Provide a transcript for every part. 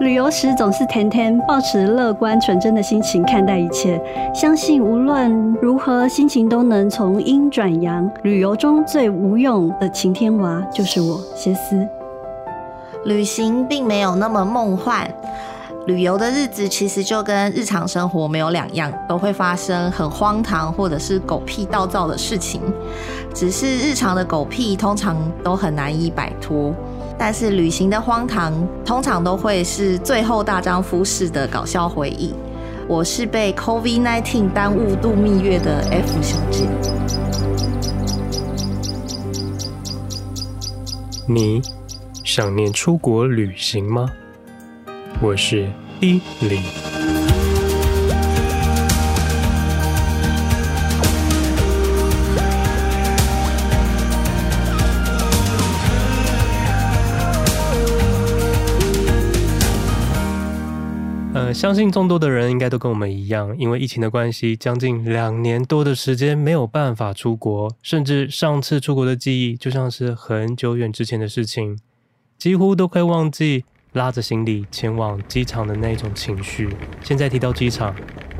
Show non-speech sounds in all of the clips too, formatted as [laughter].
旅游时总是天天抱持乐观纯真的心情看待一切，相信无论如何心情都能从阴转阳。旅游中最无用的晴天娃就是我，歇斯。旅行并没有那么梦幻，旅游的日子其实就跟日常生活没有两样，都会发生很荒唐或者是狗屁倒灶的事情，只是日常的狗屁通常都很难以摆脱。但是旅行的荒唐，通常都会是最后大丈夫式的搞笑回忆。我是被 COVID-19 耽误度蜜月的 F 小姐。你想念出国旅行吗？我是 D 相信众多的人应该都跟我们一样，因为疫情的关系，将近两年多的时间没有办法出国，甚至上次出国的记忆就像是很久远之前的事情，几乎都快忘记拉着行李前往机场的那种情绪。现在提到机场，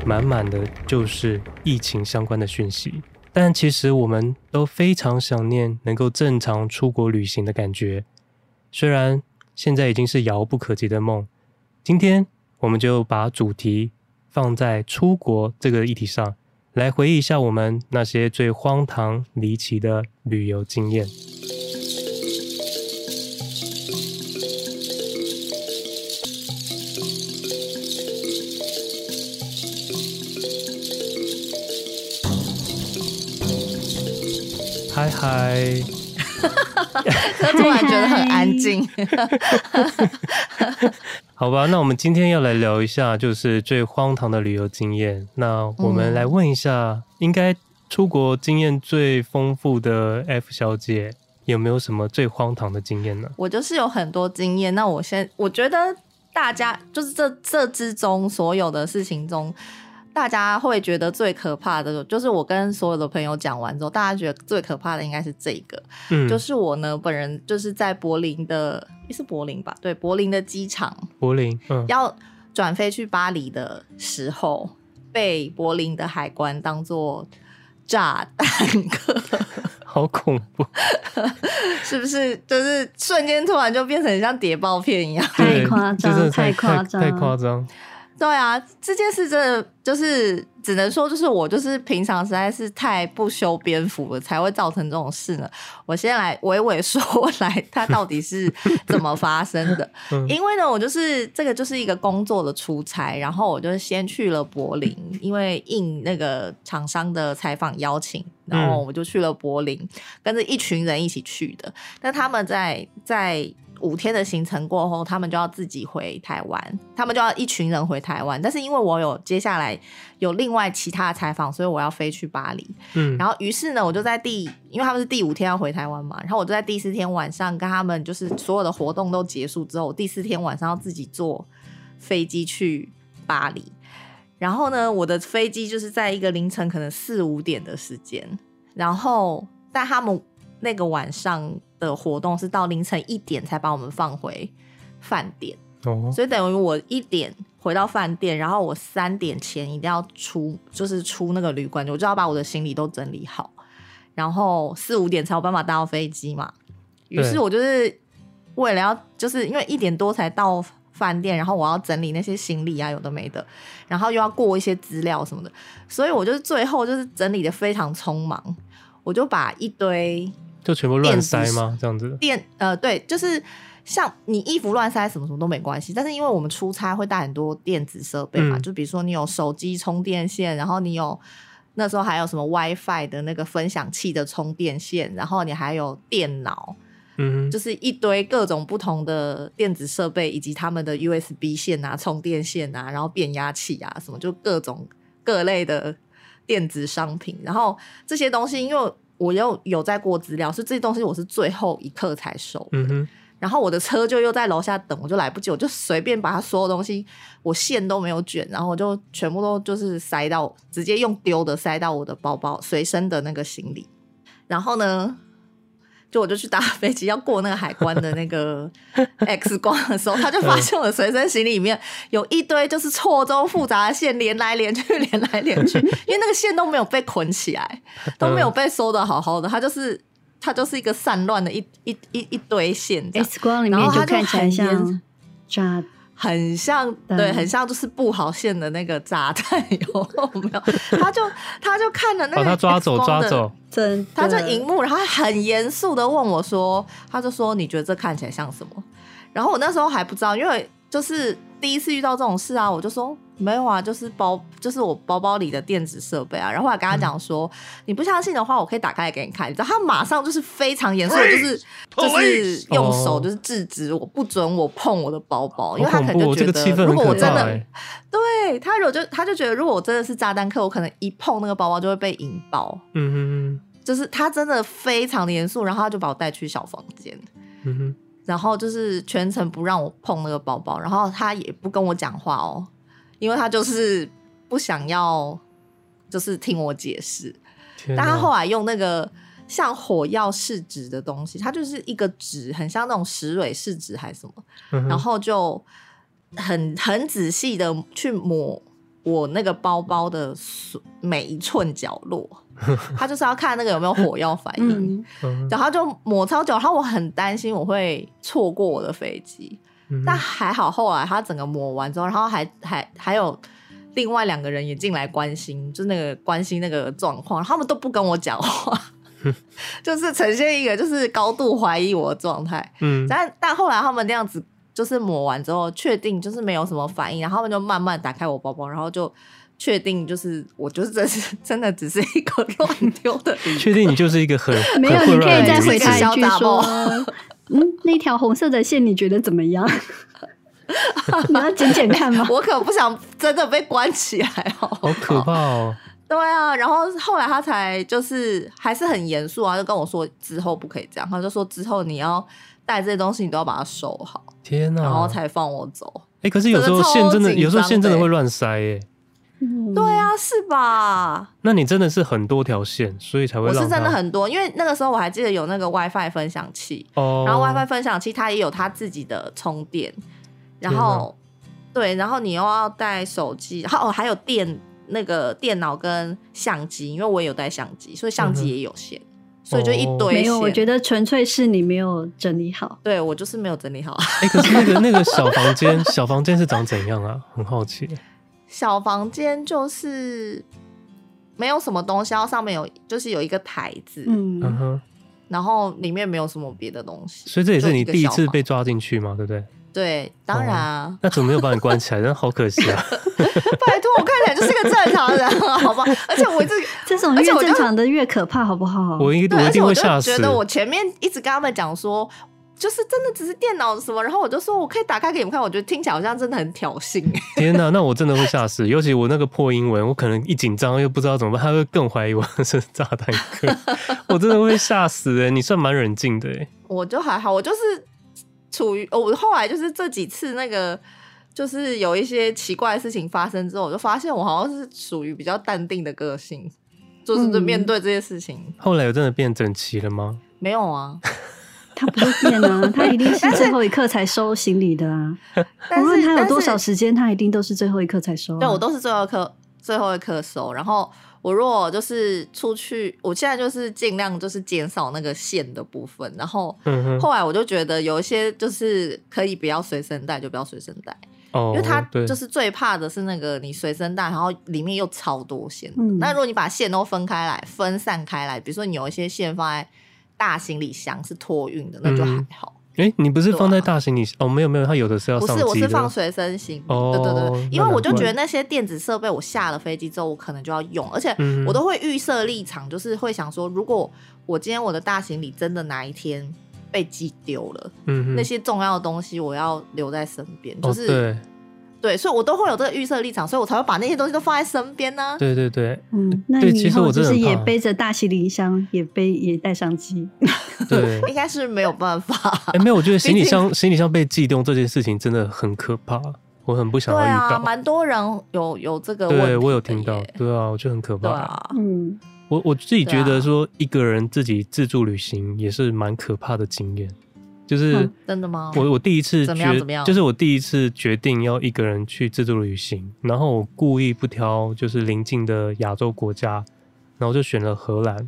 满满的就是疫情相关的讯息，但其实我们都非常想念能够正常出国旅行的感觉，虽然现在已经是遥不可及的梦。今天。我们就把主题放在出国这个议题上，来回忆一下我们那些最荒唐离奇的旅游经验。嗨嗨，[laughs] 他突然觉得很安静。[laughs] [laughs] 好吧，那我们今天要来聊一下，就是最荒唐的旅游经验。那我们来问一下，应该出国经验最丰富的 F 小姐，有没有什么最荒唐的经验呢？我就是有很多经验。那我先，我觉得大家就是这这之中所有的事情中。大家会觉得最可怕的，就是我跟所有的朋友讲完之后，大家觉得最可怕的应该是这个，嗯，就是我呢本人就是在柏林的，是柏林吧？对，柏林的机场，柏林，嗯，要转飞去巴黎的时候，被柏林的海关当做炸弹客，[laughs] 好恐怖，[laughs] 是不是？就是瞬间突然就变成像谍报片一样，太夸张，太夸张，太夸张。对啊，这件事真的就是只能说，就是我就是平常实在是太不修边幅了，才会造成这种事呢。我先来娓娓说来，它到底是怎么发生的？[laughs] 因为呢，我就是这个就是一个工作的出差，然后我就先去了柏林，因为应那个厂商的采访邀请，然后我就去了柏林，跟着一群人一起去的。但他们在在。五天的行程过后，他们就要自己回台湾，他们就要一群人回台湾。但是因为我有接下来有另外其他的采访，所以我要飞去巴黎。嗯，然后于是呢，我就在第，因为他们是第五天要回台湾嘛，然后我就在第四天晚上跟他们，就是所有的活动都结束之后，第四天晚上要自己坐飞机去巴黎。然后呢，我的飞机就是在一个凌晨可能四五点的时间，然后但他们那个晚上。的活动是到凌晨一点才把我们放回饭店，哦，所以等于我一点回到饭店，然后我三点前一定要出，就是出那个旅馆，我就要把我的行李都整理好，然后四五点才有办法搭到飞机嘛。于是我就是为了要，就是因为一点多才到饭店，然后我要整理那些行李啊，有的没的，然后又要过一些资料什么的，所以我就是最后就是整理的非常匆忙，我就把一堆。就全部乱塞吗？这样子？电呃，对，就是像你衣服乱塞什么什么都没关系，但是因为我们出差会带很多电子设备嘛，嗯、就比如说你有手机充电线，然后你有那时候还有什么 WiFi 的那个分享器的充电线，然后你还有电脑，嗯，就是一堆各种不同的电子设备以及他们的 USB 线啊、充电线啊，然后变压器啊什么，就各种各类的电子商品，然后这些东西因为。我又有在过资料，所以这些东西我是最后一刻才收的。嗯。然后我的车就又在楼下等，我就来不及，我就随便把它所有东西，我线都没有卷，然后我就全部都就是塞到，直接用丢的塞到我的包包随身的那个行李。然后呢，就我就去搭飞机，要过那个海关的那个 [laughs] X 光的时候，他就发现我随身行李里面有一堆就是错综复杂的线连来连去，连来连去，[laughs] 因为那个线都没有被捆起来，都没有被收的好好的，它就是它就是一个散乱的一一一一堆线。X 光里面就看起来像炸。很像，对，很像，就是布好线的那个炸弹，有没有？[laughs] 他就他就看了那个，把他抓走，抓走，真，他就荧幕，然后很严肃的问我说，他就说，你觉得这看起来像什么？然后我那时候还不知道，因为就是第一次遇到这种事啊，我就说。没有啊，就是包，就是我包包里的电子设备啊。然后后来跟他讲说，嗯、你不相信的话，我可以打开来给你看。你知道，他马上就是非常严肃，就是就是用手就是制止我，不准我碰我的包包，因为他可能就觉得，如果我真的，对他如果就他就觉得，如果我真的是炸弹客，我可能一碰那个包包就会被引爆。嗯哼哼，就是他真的非常的严肃，然后他就把我带去小房间，嗯哼，然后就是全程不让我碰那个包包，然后他也不跟我讲话哦。因为他就是不想要，就是听我解释。但他后来用那个像火药试纸的东西，它就是一个纸，很像那种石蕊试纸还是什么，嗯、然后就很很仔细的去抹我那个包包的每一寸角落。[laughs] 他就是要看那个有没有火药反应，嗯、然后就抹超久，然后我很担心我会错过我的飞机。但还好，后来他整个抹完之后，然后还还还有另外两个人也进来关心，就那个关心那个状况，他们都不跟我讲话，[laughs] 就是呈现一个就是高度怀疑我的状态。嗯，但但后来他们那样子就是抹完之后，确定就是没有什么反应，然后他们就慢慢打开我包包，然后就确定就是我就是真是真的只是一个 [laughs] 乱丢的，[laughs] 确定你就是一个很 [laughs] 没有，你可以再回他一句说。嗯，那条红色的线你觉得怎么样？你要剪剪看吗？我可不想真的被关起来，哦，好可怕哦。对啊，然后后来他才就是还是很严肃啊，就跟我说之后不可以这样，他就说之后你要带这些东西，你都要把它收好。天哪！然后才放我走。哎、欸，可是有时候线真的，有时候线真的会乱塞耶。嗯、对啊，是吧？那你真的是很多条线，所以才会。我是真的很多，因为那个时候我还记得有那个 WiFi 分享器，哦、然后 WiFi 分享器它也有它自己的充电，然后对，然后你又要带手机，然后哦还有电那个电脑跟相机，因为我也有带相机，所以相机也有线，嗯、哼所以就一堆线。没有，我觉得纯粹是你没有整理好。对，我就是没有整理好。哎、欸，可是那个那个小房间，小房间是长怎样啊？很好奇。小房间就是没有什么东西，然后上面有就是有一个台子，嗯哼，然后里面没有什么别的东西，所以这也是你第一次被抓进去吗？对不对？对，当然啊。那怎么没有把你关起来？真的好可惜啊！[laughs] 拜托，我看起来就是个正常人，[laughs] 好吧？而且我这 [laughs] 这种越正常的越可怕，好不好？我一我一定会吓死。觉得我前面一直跟他们讲说。就是真的只是电脑什么，然后我就说我可以打开给你们看，我觉得听起来好像真的很挑衅。天哪，那我真的会吓死，尤其我那个破英文，我可能一紧张又不知道怎么办，他会更怀疑我是炸弹客，我真的会吓死哎！你算蛮冷静的哎，我就还好，我就是处于我后来就是这几次那个就是有一些奇怪的事情发生之后，我就发现我好像是属于比较淡定的个性，就是面对这些事情。嗯、后来有真的变整齐了吗？没有啊。[laughs] 他不会变啊，他一定是最后一刻才收行李的啊。无论他有多少时间，他一定都是最后一刻才收啊。对，我都是最后一刻，最后一刻收。然后我如果就是出去，我现在就是尽量就是减少那个线的部分。然后后来我就觉得有一些就是可以不要随身带，就不要随身带。哦，因为他就是最怕的是那个你随身带，然后里面又超多线。嗯，那如果你把线都分开来，分散开来，比如说你有一些线放在。大行李箱是托运的，那就还好。欸，你不是放在大行李哦，没有没有，它有的是要。不是，我是放随身行李。哦，对对对，因为我就觉得那些电子设备，我下了飞机之后，我可能就要用，而且我都会预设立场，就是会想说，如果我今天我的大行李真的哪一天被寄丢了，嗯，那些重要的东西我要留在身边，就是。哦对，所以我都会有这个预设立场，所以我才会把那些东西都放在身边呢、啊。对对对，嗯，那你以后就是也背着大行李箱，也背也带相机。[laughs] 对，[laughs] 应该是没有办法。哎、欸，没有，我觉得 [laughs] 行李箱行李箱被寄动这件事情真的很可怕，我很不想要遇到。对啊，蛮多人有有这个问题。对，我有听到，对啊，我觉得很可怕。对啊，嗯。我我自己觉得说，一个人自己自助旅行也是蛮可怕的经验。就是、嗯、真的吗？我我第一次决，就是我第一次决定要一个人去自助旅行，然后我故意不挑就是邻近的亚洲国家，然后就选了荷兰，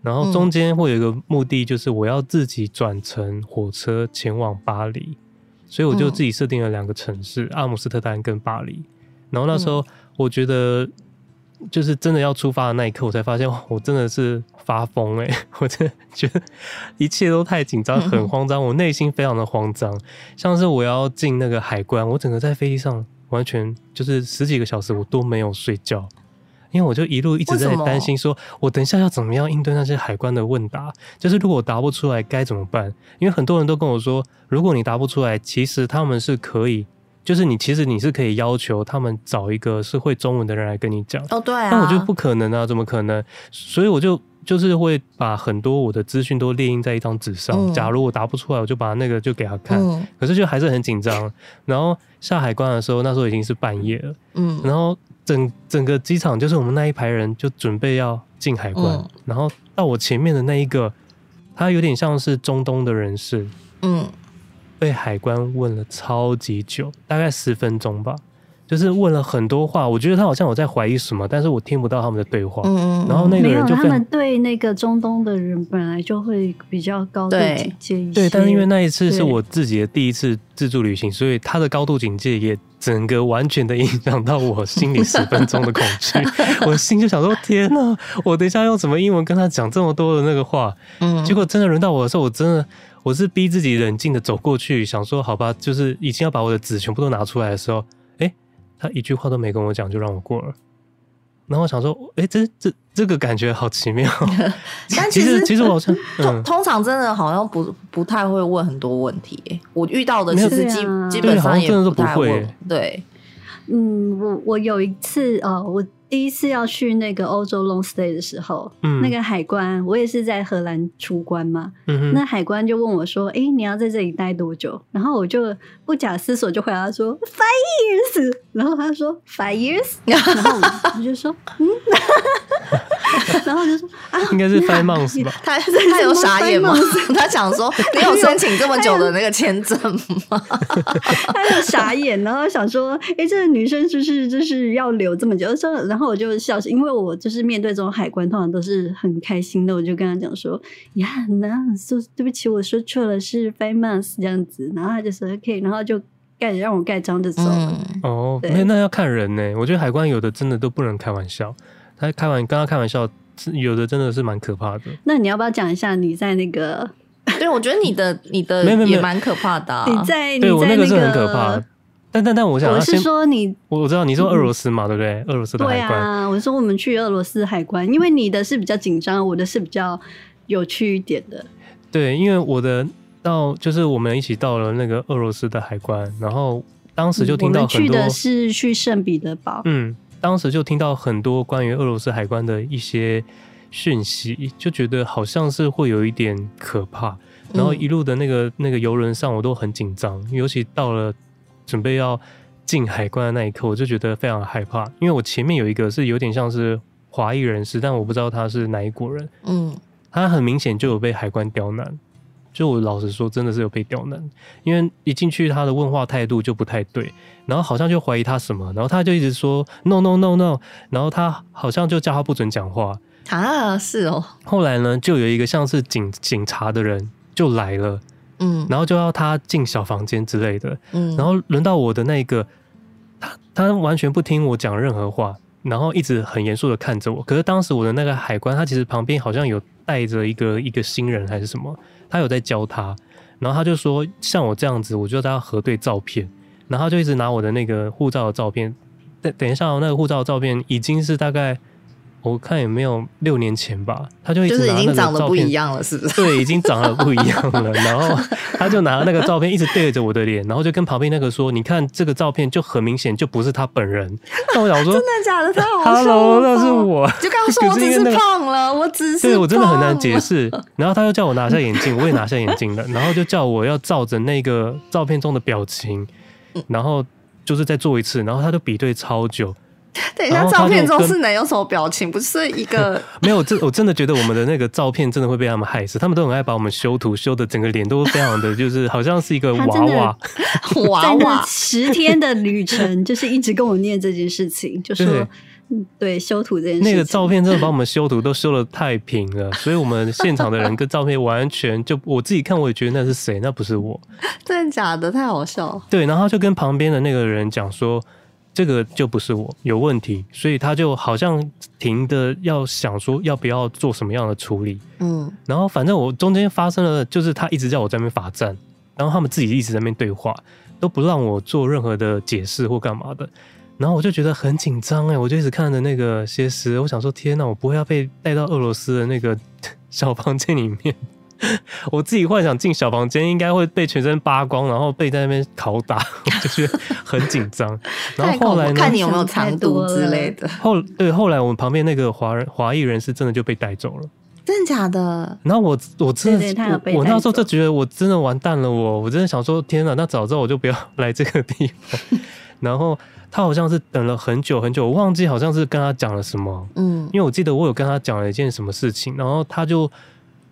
然后中间会有一个目的，就是我要自己转乘火车前往巴黎，所以我就自己设定了两个城市，嗯、阿姆斯特丹跟巴黎。然后那时候我觉得。就是真的要出发的那一刻，我才发现我真的是发疯哎、欸！[laughs] 我真的觉得一切都太紧张，很慌张，我内心非常的慌张。像是我要进那个海关，我整个在飞机上完全就是十几个小时，我都没有睡觉，因为我就一路一直在担心，说我等一下要怎么样应对那些海关的问答。就是如果我答不出来该怎么办？因为很多人都跟我说，如果你答不出来，其实他们是可以。就是你其实你是可以要求他们找一个是会中文的人来跟你讲哦，对啊，那我觉得不可能啊，怎么可能？所以我就就是会把很多我的资讯都列印在一张纸上，嗯，假如我答不出来，我就把那个就给他看。嗯，可是就还是很紧张。然后下海关的时候，那时候已经是半夜了。嗯，然后整整个机场就是我们那一排人就准备要进海关，嗯，然后到我前面的那一个，他有点像是中东的人士。嗯。被海关问了超级久，大概十分钟吧，就是问了很多话。我觉得他好像有在怀疑什么，但是我听不到他们的对话。嗯，然后那个人就没有，他们对那个中东的人本来就会比较高度警戒一些。对，但是因为那一次是我自己的第一次自助旅行，所以他的高度警戒也整个完全的影响到我心里十分钟的恐惧。[laughs] 我心就想说：天哪，我等一下用什么英文跟他讲这么多的那个话？嗯，结果真的轮到我的时候，我真的。我是逼自己冷静的走过去，想说好吧，就是已经要把我的纸全部都拿出来的时候，哎、欸，他一句话都没跟我讲就让我过了。然后我想说，哎、欸，这这这个感觉好奇妙。[laughs] 但其实其实我好像、[laughs] 嗯、通通常真的好像不不太会问很多问题。我遇到的其实基、啊、基本上也不太会。对，嗯，我我有一次呃，我。第一次要去那个欧洲 long stay 的时候，嗯，那个海关，我也是在荷兰出关嘛，嗯，那海关就问我说：“哎、欸，你要在这里待多久？”然后我就不假思索就回答说：“five years。[laughs] ”然后他说：“five years。[laughs] ”然后我就说：“嗯。[laughs] ”然后就说啊，应该是 five months 吧？他他有傻眼吗？他想说，你有申请这么久的那个签证吗？他就傻眼，然后想说，哎、欸，这个女生是不是就是要留这么久？说，然后我就笑，因为我就是面对这种海关，通常都是很开心的。我就跟他讲说，呀，那说对不起，我说错了，是 five months 这样子。然后他就说 OK，然后就盖让我盖章就走了。嗯、哦，那那要看人呢。我觉得海关有的真的都不能开玩笑。他开玩，跟他开玩笑，有的真的是蛮可怕的。那你要不要讲一下你在那个？对，我觉得你的你的也蛮可怕的、啊。你在，对你在、那个、我那个是很可怕。但但但我想，我是说你，我知道你说俄罗斯嘛，嗯、对不对？俄罗斯的海关。对啊，我说我们去俄罗斯海关，因为你的是比较紧张，我的是比较有趣一点的。对，因为我的到就是我们一起到了那个俄罗斯的海关，然后当时就听到很多。我们去的是去圣彼得堡。嗯。当时就听到很多关于俄罗斯海关的一些讯息，就觉得好像是会有一点可怕。然后一路的那个那个游轮上，我都很紧张，尤其到了准备要进海关的那一刻，我就觉得非常害怕。因为我前面有一个是有点像是华裔人士，但我不知道他是哪一国人。嗯，他很明显就有被海关刁难。就我老实说，真的是有被刁难，因为一进去他的问话态度就不太对，然后好像就怀疑他什么，然后他就一直说 no no no no，然后他好像就叫他不准讲话啊，是哦。后来呢，就有一个像是警警察的人就来了，嗯，然后就要他进小房间之类的，嗯，然后轮到我的那个，他他完全不听我讲任何话，然后一直很严肃的看着我。可是当时我的那个海关，他其实旁边好像有带着一个一个新人还是什么。他有在教他，然后他就说像我这样子，我就要他核对照片，然后他就一直拿我的那个护照的照片，等等一下，那个护照的照片已经是大概。我看有没有六年前吧，他就一直已经长得不一样了，是不是？[laughs] 对，已经长得不一样了。然后他就拿那个照片一直对着我的脸，然后就跟旁边那个说：“你看这个照片就很明显就不是他本人。”那我想说，真的假的？他好哈喽，那是我。就刚刚说 [laughs] 我只是胖了，我只是……对，我真的很难解释。[laughs] 然后他又叫我拿下眼镜，我也拿下眼镜了。然后就叫我要照着那个照片中的表情，然后就是再做一次。然后他就比对超久。[laughs] 等一下，照片中是能有什么表情？不是一个 [laughs] 没有，这我真的觉得我们的那个照片真的会被他们害死。他们都很爱把我们修图，修的整个脸都非常的就是好像是一个娃娃 [laughs] 娃娃。十天的旅程就是一直跟我念这件事情，就说对，修图这件事情。那个照片真的把我们修图都修的太平了，所以我们现场的人跟照片完全就我自己看我也觉得那是谁？那不是我，真的假的？太好笑了。对，然后就跟旁边的那个人讲说。这个就不是我有问题，所以他就好像停的要想说要不要做什么样的处理，嗯，然后反正我中间发生了，就是他一直叫我在那边罚站，然后他们自己一直在那边对话，都不让我做任何的解释或干嘛的，然后我就觉得很紧张哎，我就一直看着那个歇斯，我想说天哪，我不会要被带到俄罗斯的那个小房间里面。[laughs] 我自己幻想进小房间应该会被全身扒光，然后被在那边拷打，[laughs] 我就觉得很紧张。[laughs] 然后后来呢，看你有没有藏毒之类的。后对，后来我们旁边那个华人华裔人士真的就被带走了，真的假的？然后我我真的我，我那时候就觉得我真的完蛋了，我我真的想说天哪，那早知道我就不要来这个地方。然后他好像是等了很久很久，我忘记好像是跟他讲了什么，嗯，因为我记得我有跟他讲了一件什么事情，然后他就。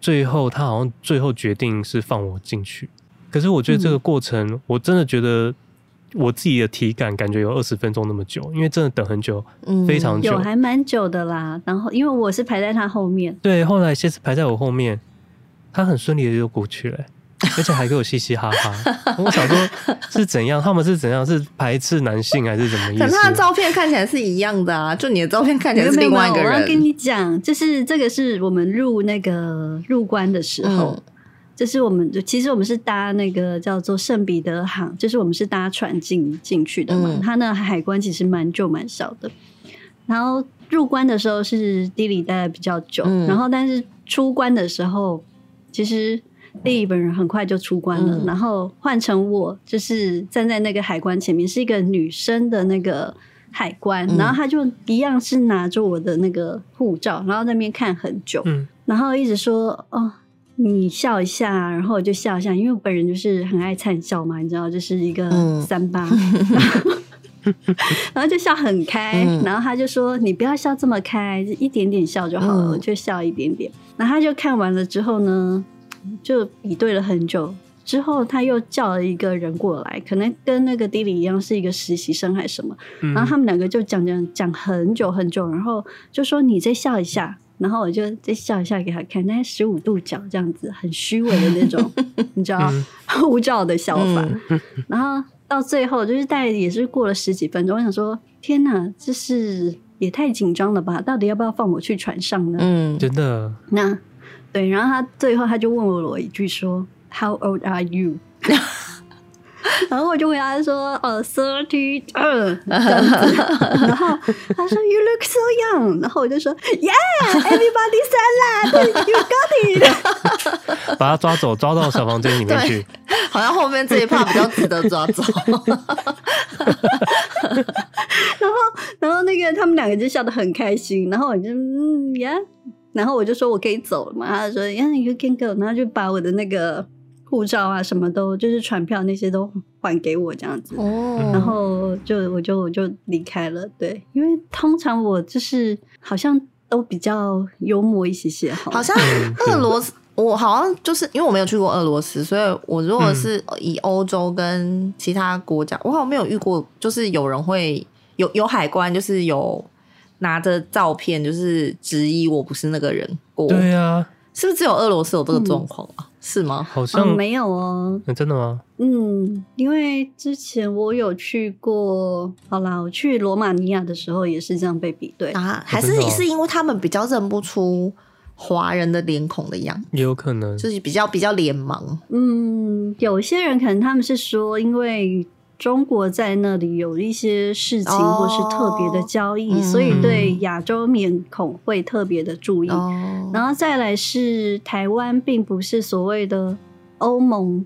最后，他好像最后决定是放我进去，可是我觉得这个过程，嗯、我真的觉得我自己的体感感觉有二十分钟那么久，因为真的等很久，嗯、非常久，有还蛮久的啦。然后，因为我是排在他后面，对，后来先是排在我后面，他很顺利的就过去了。[laughs] 而且还给我嘻嘻哈哈，[laughs] 我想说是怎样？他们是怎样？是排斥男性还是怎么意思？可他的照片看起来是一样的啊，就你的照片看起来是另外一个人。我要跟你讲，就是这个是我们入那个入关的时候，嗯、就是我们其实我们是搭那个叫做圣彼得航，就是我们是搭船进进去的嘛。他、嗯、那海关其实蛮旧蛮小的，然后入关的时候是地理待的比较久，嗯、然后但是出关的时候其实。第一本人很快就出关了，嗯、然后换成我，就是站在那个海关前面，是一个女生的那个海关，嗯、然后他就一样是拿着我的那个护照，然后在那边看很久，嗯、然后一直说：“哦，你笑一下。”然后我就笑一下，因为我本人就是很爱灿笑嘛，你知道，就是一个三八，嗯、[laughs] 然后就笑很开，嗯、然后他就说：“你不要笑这么开，一点点笑就好了，嗯、就笑一点点。”然后他就看完了之后呢，就比对了很久之后，他又叫了一个人过来，可能跟那个 Dilly 一样是一个实习生还是什么。嗯、然后他们两个就讲讲讲很久很久，然后就说你再笑一下，然后我就再笑一下给他看，那十五度角这样子，很虚伪的那种，[laughs] 你知道护 [laughs] 照的笑法。嗯、[laughs] 然后到最后就是大概也是过了十几分钟，我想说天哪，这是也太紧张了吧？到底要不要放我去船上呢？嗯，真的。那。对，然后他最后他就问了我一句说：“How old are you？” [laughs] 然后我就回答说：“呃，thirty 二。[laughs] ”然后他说：“You look so young。”然后我就说：“Yeah，everybody said that. You got it。[laughs] ”把他抓走，抓到小房间里面去。好像后面这一趴比较值得抓走。然后，然后那个他们两个就笑得很开心。然后我就嗯，Yeah。然后我就说我可以走了嘛，他说 Yeah, you can go，然后就把我的那个护照啊什么都，就是船票那些都还给我这样子。哦，然后就我就我就离开了。对，因为通常我就是好像都比较幽默一些些。好像俄罗斯，我好像就是因为我没有去过俄罗斯，所以我如果是以欧洲跟其他国家，我好像没有遇过，就是有人会有有海关，就是有。拿着照片就是质疑我不是那个人过，对啊，是不是只有俄罗斯有这个状况啊？嗯、是吗？好像、嗯、没有哦、欸。真的吗？嗯，因为之前我有去过，好啦，我去罗马尼亚的时候也是这样被比对啊，还是是因为他们比较认不出华人的脸孔的样子，也有可能就是比较比较脸盲。嗯，有些人可能他们是说因为。中国在那里有一些事情，或是特别的交易，哦、所以对亚洲面孔会特别的注意。哦、然后再来是台湾，并不是所谓的欧盟，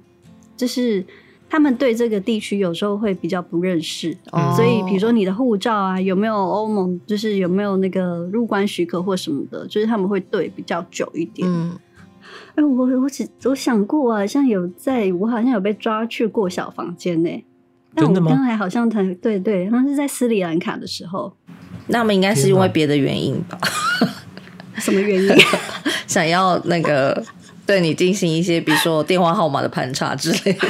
就是他们对这个地区有时候会比较不认识。哦、所以比如说你的护照啊，有没有欧盟，就是有没有那个入关许可或什么的，就是他们会对比较久一点。嗯，哎，我我只我想过啊，像有在我好像有被抓去过小房间呢、欸。但我刚才好像才对对，好像是在斯里兰卡的时候。那我们应该是因为别的原因吧？[laughs] 什么原因？[laughs] 想要那个对你进行一些，比如说电话号码的盘查之类的。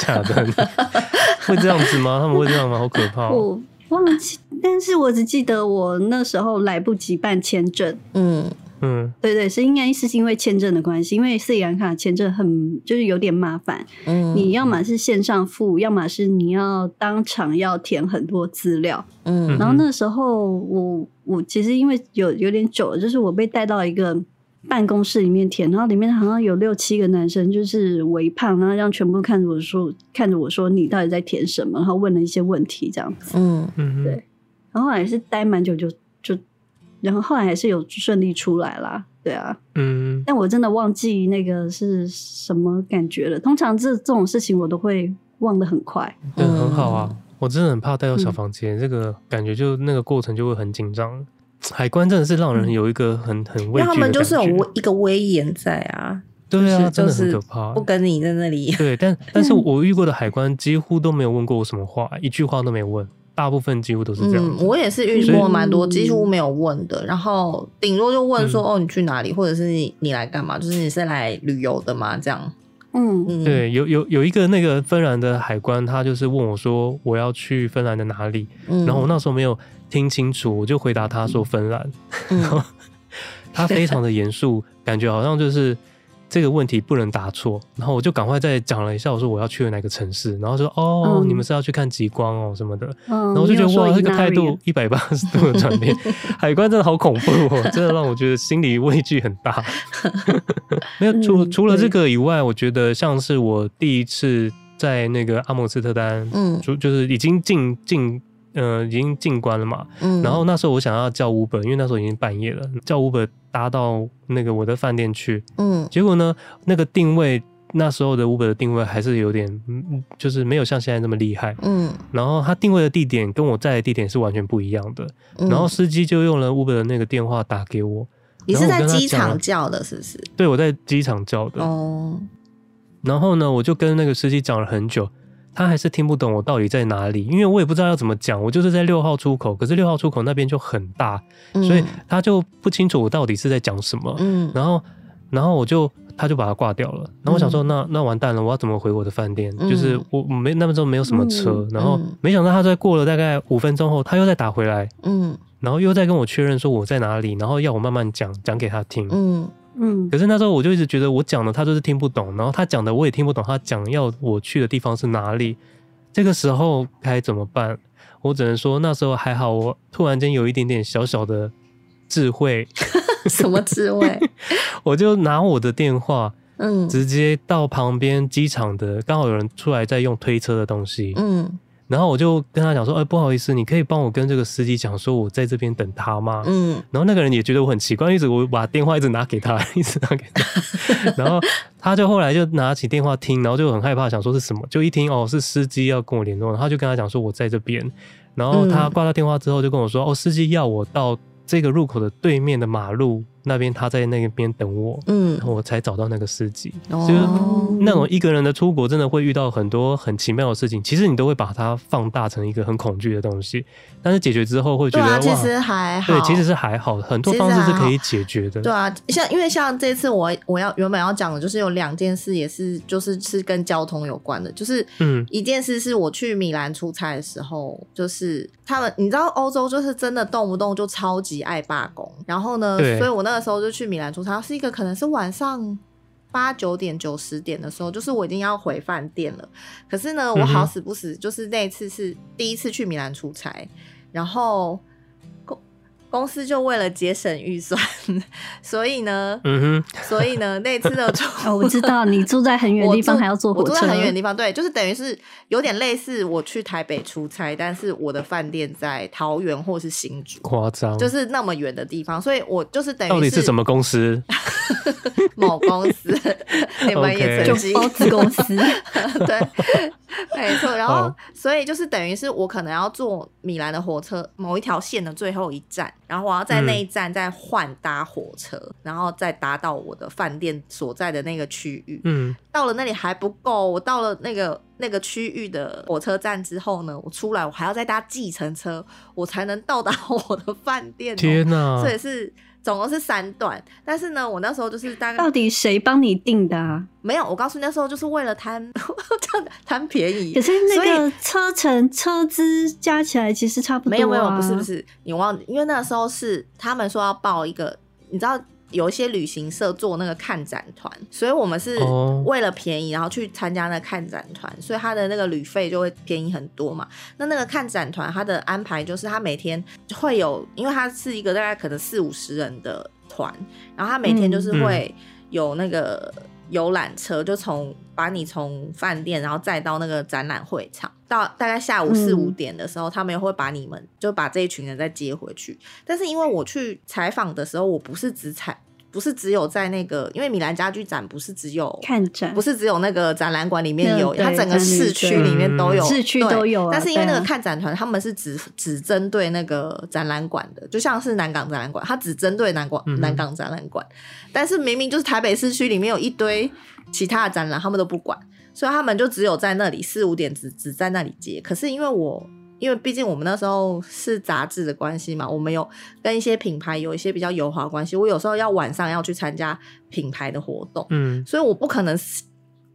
假的？[laughs] 会这样子吗？他们会这样吗？好可怕哦！我忘记，但是我只记得我那时候来不及办签证。嗯。嗯，对对，是应该是因为签证的关系，因为斯里兰卡签证很就是有点麻烦。嗯，你要么是线上付，要么是你要当场要填很多资料。嗯，然后那时候我我其实因为有有点久了，就是我被带到一个办公室里面填，然后里面好像有六七个男生，就是微胖，然后让全部看着我说，看着我说你到底在填什么，然后问了一些问题这样子。嗯嗯，对，然后后来是待蛮久就。然后后来还是有顺利出来啦，对啊，嗯，但我真的忘记那个是什么感觉了。通常这这种事情我都会忘得很快。对，很好啊，我真的很怕带到小房间，嗯、这个感觉就那个过程就会很紧张。海关真的是让人有一个很很畏惧的感觉。因为他们就是有一个威严在啊，对啊，真的很可怕，不跟你在那里。对，但但是 [laughs] 我遇过的海关几乎都没有问过我什么话，一句话都没有问。大部分几乎都是这样。嗯，我也是遇过蛮多，几乎没有问的。然后顶多就问说：“哦，你去哪里？或者是你你来干嘛？就是你是来旅游的吗？”这样。嗯，对，有有有一个那个芬兰的海关，他就是问我说：“我要去芬兰的哪里？”然后我那时候没有听清楚，我就回答他说：“芬兰。”然后他非常的严肃，感觉好像就是。这个问题不能答错，然后我就赶快再讲了一下，我说我要去哪个城市，然后说哦，嗯、你们是要去看极光哦什么的，嗯、然后我就觉得哇，这个态度一百八十度的转变，[laughs] 海关真的好恐怖哦，真的让我觉得心里畏惧很大。[laughs] 没有除除了这个以外，我觉得像是我第一次在那个阿姆斯特丹，嗯，就就是已经进进。呃，已经进关了嘛。嗯。然后那时候我想要叫 Uber，因为那时候已经半夜了，叫 Uber 搭到那个我的饭店去。嗯。结果呢，那个定位那时候的 Uber 的定位还是有点，就是没有像现在那么厉害。嗯。然后他定位的地点跟我在的地点是完全不一样的。嗯。然后司机就用了 Uber 的那个电话打给我。你是在机场叫的，是不是？对，我在机场叫的。哦。然后呢，我就跟那个司机讲了很久。他还是听不懂我到底在哪里，因为我也不知道要怎么讲。我就是在六号出口，可是六号出口那边就很大，嗯、所以他就不清楚我到底是在讲什么。嗯，然后，然后我就他就把他挂掉了。然后我想说，那那完蛋了，我要怎么回我的饭店？嗯、就是我没那么时候没有什么车。嗯、然后没想到他在过了大概五分钟后，他又再打回来。嗯，然后又再跟我确认说我在哪里，然后要我慢慢讲讲给他听。嗯。嗯，可是那时候我就一直觉得我讲的他就是听不懂，然后他讲的我也听不懂，他讲要我去的地方是哪里？这个时候该怎么办？我只能说那时候还好，我突然间有一点点小小的智慧。什么智慧？[laughs] 我就拿我的电话，嗯，直接到旁边机场的，刚好有人出来在用推车的东西，嗯。然后我就跟他讲说，哎，不好意思，你可以帮我跟这个司机讲说，我在这边等他吗？嗯。然后那个人也觉得我很奇怪，一直我把电话一直拿给他，一直拿给他。[laughs] 然后他就后来就拿起电话听，然后就很害怕，想说是什么？就一听哦，是司机要跟我联络，然后就跟他讲说我在这边。然后他挂了电话之后就跟我说，哦，司机要我到这个入口的对面的马路。那边他在那边等我，嗯，然后我才找到那个司机。哦，就是那种一个人的出国，真的会遇到很多很奇妙的事情。其实你都会把它放大成一个很恐惧的东西，但是解决之后会觉得，其实还好。对，其实是还好，很多方式是可以解决的。对啊，像因为像这次我我要原本要讲的就是有两件事，也是就是是跟交通有关的。就是嗯，一件事是我去米兰出差的时候，就是他们你知道欧洲就是真的动不动就超级爱罢工，然后呢，所以我那。那个时候就去米兰出差，是一个可能是晚上八九点九十点的时候，就是我已经要回饭店了。可是呢，我好死不死，就是那一次是第一次去米兰出差，然后公公司就为了节省预算，所以呢，嗯哼，所以呢，那次的 [laughs] 哦，我知道你住在很远的地方，还要坐火车，我住在很远的地方，对，就是等于是有点类似我去台北出差，但是我的饭店在桃园或是新竹，夸张，就是那么远的地方，所以我就是等于到底是什么公司？[laughs] 某公司，你们也曾经包子公司，[laughs] 对，没错，然后所以就是等于是我可能要坐米兰的火车某一条线的最后一站，然后我要在那一站再换搭火车，嗯、然后再搭到我的饭店所在的那个区域。嗯，到了那里还不够，我到了那个那个区域的火车站之后呢，我出来我还要再搭计程车，我才能到达我的饭店、喔。天哪，这也是。总共是三段，但是呢，我那时候就是大概到底谁帮你订的啊？没有，我告诉你，那时候就是为了贪 [laughs] 贪便宜。可是那个车程车资加起来其实差不多啊。没有没有，不是不是，你忘，因为那时候是他们说要报一个，你知道。有一些旅行社做那个看展团，所以我们是为了便宜，然后去参加那个看展团，所以他的那个旅费就会便宜很多嘛。那那个看展团，他的安排就是他每天会有，因为他是一个大概可能四五十人的团，然后他每天就是会有那个游览车，就从把你从饭店，然后再到那个展览会场，到大概下午四五点的时候，他们也会把你们就把这一群人再接回去。但是因为我去采访的时候，我不是只采。不是只有在那个，因为米兰家具展不是只有看展，不是只有那个展览馆里面有，它整个市区里面都有，市区都有。但是因为那个看展团，他们是只只针对那个展览馆的，就像是南港展览馆，它只针对南港南港展览馆。但是明明就是台北市区里面有一堆其他的展览，他们都不管，所以他们就只有在那里四五点只只在那里接。可是因为我。因为毕竟我们那时候是杂志的关系嘛，我们有跟一些品牌有一些比较友好的关系。我有时候要晚上要去参加品牌的活动，嗯，所以我不可能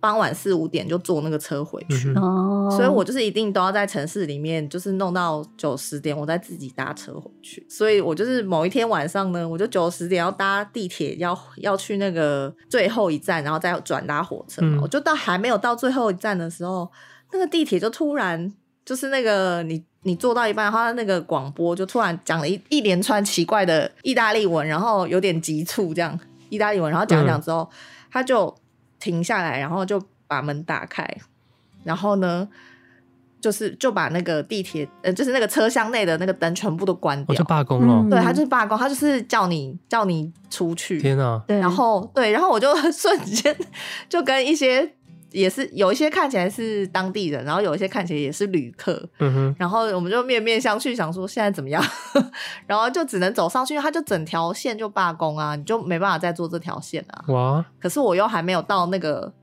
傍晚四五点就坐那个车回去，哦、嗯，所以我就是一定都要在城市里面，就是弄到九十点，我再自己搭车回去。所以我就是某一天晚上呢，我就九十点要搭地铁，要要去那个最后一站，然后再转搭火车。嗯、我就到还没有到最后一站的时候，那个地铁就突然。就是那个你你做到一半，他那个广播就突然讲了一一连串奇怪的意大利文，然后有点急促这样意大利文，然后讲讲之后，他就停下来，然后就把门打开，然后呢，就是就把那个地铁呃，就是那个车厢内的那个灯全部都关掉，就罢工了。对，他就是罢工，他就是叫你叫你出去。天啊！然后对，然后我就 [laughs] 瞬间就跟一些。也是有一些看起来是当地人，然后有一些看起来也是旅客，嗯哼，然后我们就面面相觑，想说现在怎么样，[laughs] 然后就只能走上去，他就整条线就罢工啊，你就没办法再坐这条线啊。哇！可是我又还没有到那个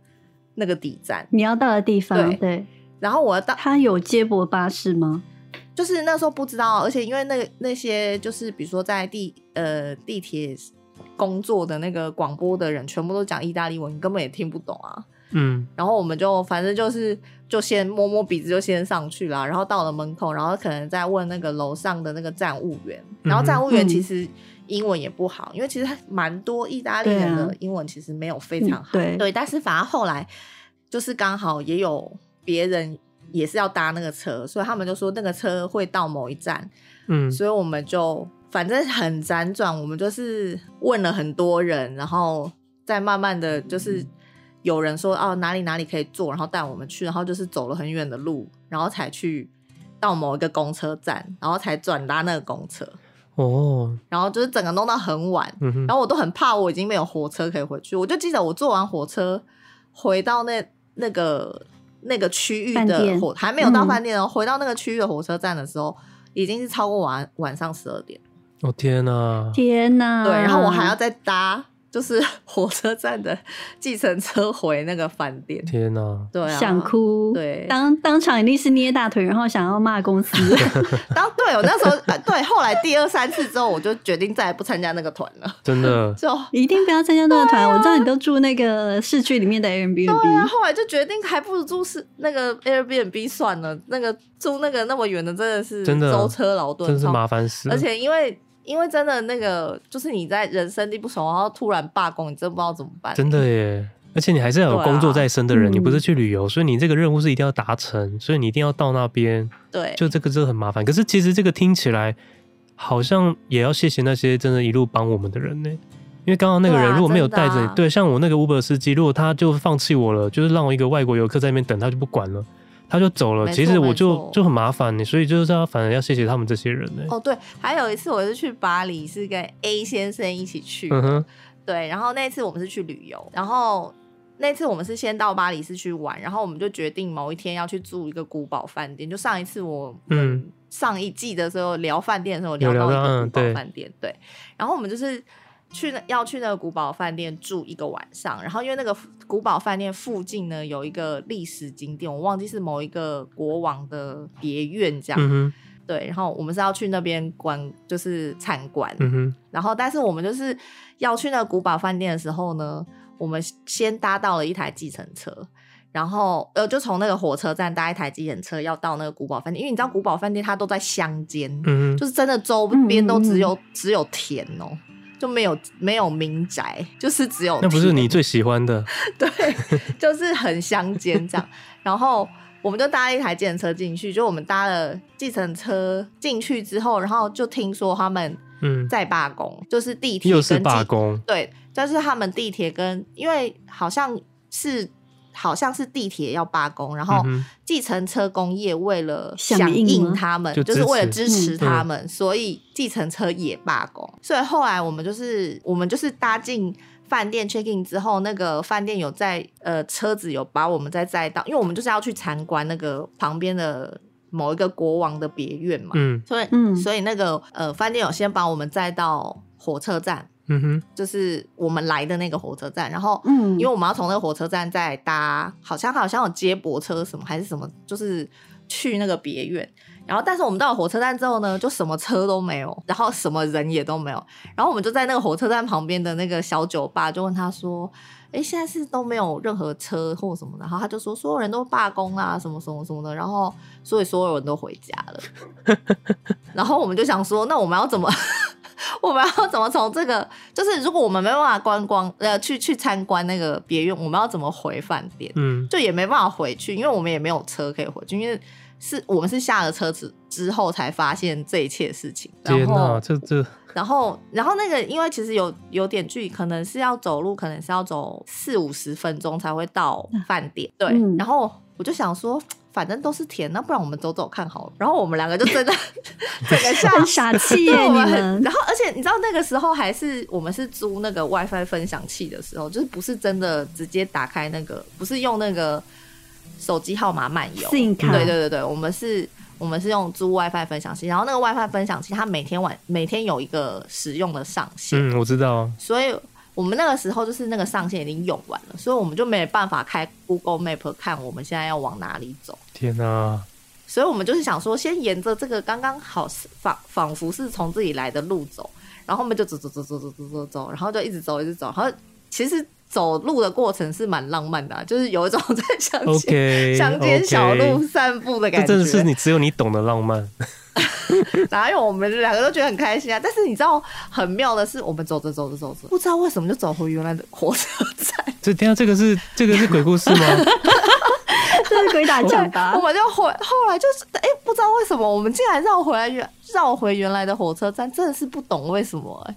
那个底站，你要到的地方，对。对然后我要到，他有接驳巴士吗？就是那时候不知道，而且因为那个那些就是比如说在地呃地铁工作的那个广播的人，全部都讲意大利文，你根本也听不懂啊。嗯，然后我们就反正就是就先摸摸鼻子就先上去了，然后到了门口，然后可能再问那个楼上的那个站务员，然后站务员其实英文也不好，嗯、因为其实蛮多意大利人的英文其实没有非常好，对，对，但是反而后来就是刚好也有别人也是要搭那个车，所以他们就说那个车会到某一站，嗯，所以我们就反正很辗转，我们就是问了很多人，然后再慢慢的就是。有人说哦，哪里哪里可以坐，然后带我们去，然后就是走了很远的路，然后才去到某一个公车站，然后才转搭那个公车哦，然后就是整个弄到很晚，嗯、然后我都很怕我已经没有火车可以回去，我就记得我坐完火车回到那那个那个区域的火店还没有到饭店哦，嗯、回到那个区域的火车站的时候，已经是超过晚晚上十二点。哦天哪，天哪，对，然后我还要再搭。就是 [laughs] 火车站的计程车回那个饭店。天哪！对啊，想哭。对，当当场一定是捏大腿，然后想要骂公司。[laughs] 当对，我那时候 [laughs] 对，后来第二三次之后，我就决定再也不参加那个团了。真的，就一定不要参加那个团。啊、我知道你都住那个市区里面的 Airbnb。对啊，后来就决定还不如住是那个 Airbnb 算了。那个住那个那么远的，真的是舟车劳顿，真是麻烦死。而且因为。因为真的那个，就是你在人生地不熟，然后突然罢工，你真不知道怎么办。真的耶，而且你还是要有工作在身的人，啊、你不是去旅游，所以你这个任务是一定要达成，所以你一定要到那边。对，就这个真的很麻烦。可是其实这个听起来好像也要谢谢那些真的一路帮我们的人呢，因为刚刚那个人如果没有带着你，对，啊、对，像我那个 Uber 司机，如果他就放弃我了，就是让我一个外国游客在那边等，他就不管了。他就走了，其实我就就很麻烦你，所以就是要反而要谢谢他们这些人呢。哦，对，还有一次我是去巴黎，是跟 A 先生一起去，嗯哼，对，然后那次我们是去旅游，然后那次我们是先到巴黎市去玩，然后我们就决定某一天要去住一个古堡饭店。就上一次我嗯上一季的时候聊饭店的时候聊到一个古堡饭店，对，然后我们就是。去要去那个古堡饭店住一个晚上，然后因为那个古堡饭店附近呢有一个历史景点，我忘记是某一个国王的别院这样。嗯、对，然后我们是要去那边观，就是参观。嗯、然后但是我们就是要去那个古堡饭店的时候呢，我们先搭到了一台计程车，然后呃就从那个火车站搭一台计程车要到那个古堡饭店，因为你知道古堡饭店它都在乡间，嗯、就是真的周边都只有、嗯、只有田哦、喔。就没有没有民宅，就是只有。那不是你最喜欢的？[laughs] 对，就是很乡间这样。然后我们就搭了一台计程车进去，就我们搭了计程车进去之后，然后就听说他们嗯在罢工，嗯、就是地铁又是罢工。对，但是他们地铁跟因为好像是。好像是地铁要罢工，然后计程车工业为了响应他们，就，就是为了支持他们，嗯、所以计程车也罢工。所以后来我们就是我们就是搭进饭店 check in 之后，那个饭店有在呃车子有把我们再载到，因为我们就是要去参观那个旁边的某一个国王的别院嘛，嗯，所以嗯，所以那个呃饭店有先把我们载到火车站。嗯哼，就是我们来的那个火车站，然后，嗯，因为我们要从那个火车站再搭，好像好像有接驳车什么还是什么，就是去那个别院。然后，但是我们到了火车站之后呢，就什么车都没有，然后什么人也都没有。然后我们就在那个火车站旁边的那个小酒吧，就问他说：“哎，现在是都没有任何车或什么的？”然后他就说：“所有人都罢工啊，什么什么什么的。”然后，所以所有人都回家了。然后我们就想说：“那我们要怎么？” [laughs] 我们要怎么从这个？就是如果我们没办法观光，呃，去去参观那个别院，我们要怎么回饭店？嗯，就也没办法回去，因为我们也没有车可以回去，因为是我们是下了车子之后才发现这一切事情。天哪，这这，然后然后那个，因为其实有有点距离，可能是要走路，可能是要走四五十分钟才会到饭店。对，嗯、然后我就想说。反正都是甜，那不然我们走走看好了。然后我们两个就真的 [laughs] 整个像傻气耶，你们。然后而且你知道那个时候还是我们是租那个 WiFi 分享器的时候，就是不是真的直接打开那个，不是用那个手机号码漫游。对对对对，我们是，我们是用租 WiFi 分享器。然后那个 WiFi 分享器，它每天晚每天有一个使用的上限。嗯，我知道。所以。我们那个时候就是那个上限已经用完了，所以我们就没办法开 Google Map 看我们现在要往哪里走。天哪！所以我们就是想说，先沿着这个刚刚好仿仿佛是从这里来的路走，然后我们就走走走走走走走走，然后就一直走一直走。然后其实走路的过程是蛮浪漫的啊，[laughs] 就是有一种在乡间乡间小路散步的感觉。这真的是你只有你懂的浪漫。然后因为我们两个都觉得很开心啊，但是你知道很妙的是，我们走着走着走着，不知道为什么就走回原来的火车站。这天啊，这个是这个是鬼故事吗？这是鬼打墙吧？我们就回后来就是哎，不知道为什么我们竟然绕回来原绕回原来的火车站，真的是不懂为什么哎、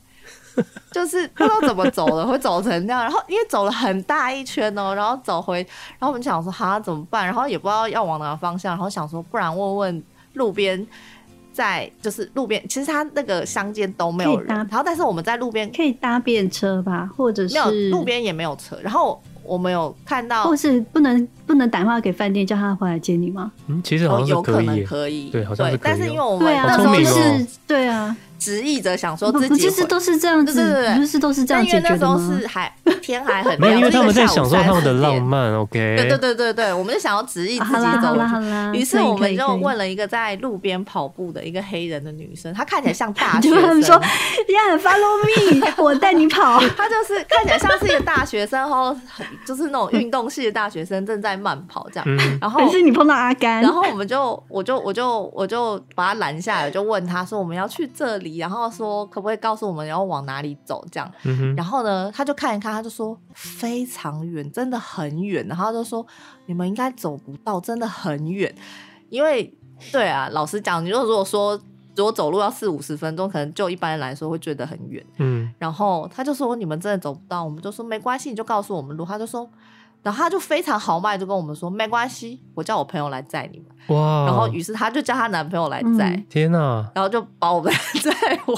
欸，就是不知道怎么走的，会走成这样。然后因为走了很大一圈哦，然后走回，然后我们想说哈怎么办？然后也不知道要往哪个方向，然后想说不然问问路边。在就是路边，其实它那个乡间都没有人，然后但是我们在路边可以搭便车吧，或者是没有路边也没有车，然后我们有看到，或是不能不能打电话给饭店叫他回来接你吗？嗯，其实好像是可以，有可能可以，对，好像是可以，但是因为我们那时候是，对啊。执意着想说自己，不就是都是这样子，对对对，不是都是这样解决的吗？因为那时候是还天还很亮，没有，因为他们在享受他们的浪漫。OK，对对对对对，我们就想要执意自己走。于是我们就问了一个在路边跑步的一个黑人的女生，她看起来像大学生。他们说：“Yeah，follow me，[laughs] 我带你跑。”她就是看起来像是一个大学生，然后 [laughs] 就是那种运动系的大学生正在慢跑这样。然后可是你碰到阿甘，然后我们就我就我就我就把他拦下来，就问他说：“我们要去这里。”然后说可不可以告诉我们要往哪里走这样？嗯、然后呢，他就看一看，他就说非常远，真的很远。然后他就说你们应该走不到，真的很远。因为对啊，老实讲，你就如果说如果走路要四五十分钟，可能就一般人来说会觉得很远。嗯，然后他就说你们真的走不到，我们就说没关系，你就告诉我们路。他就说然后他就非常豪迈，就跟我们说没关系，我叫我朋友来载你们。哇！然后于是他就叫她男朋友来载，嗯、天哪！然后就把我们载回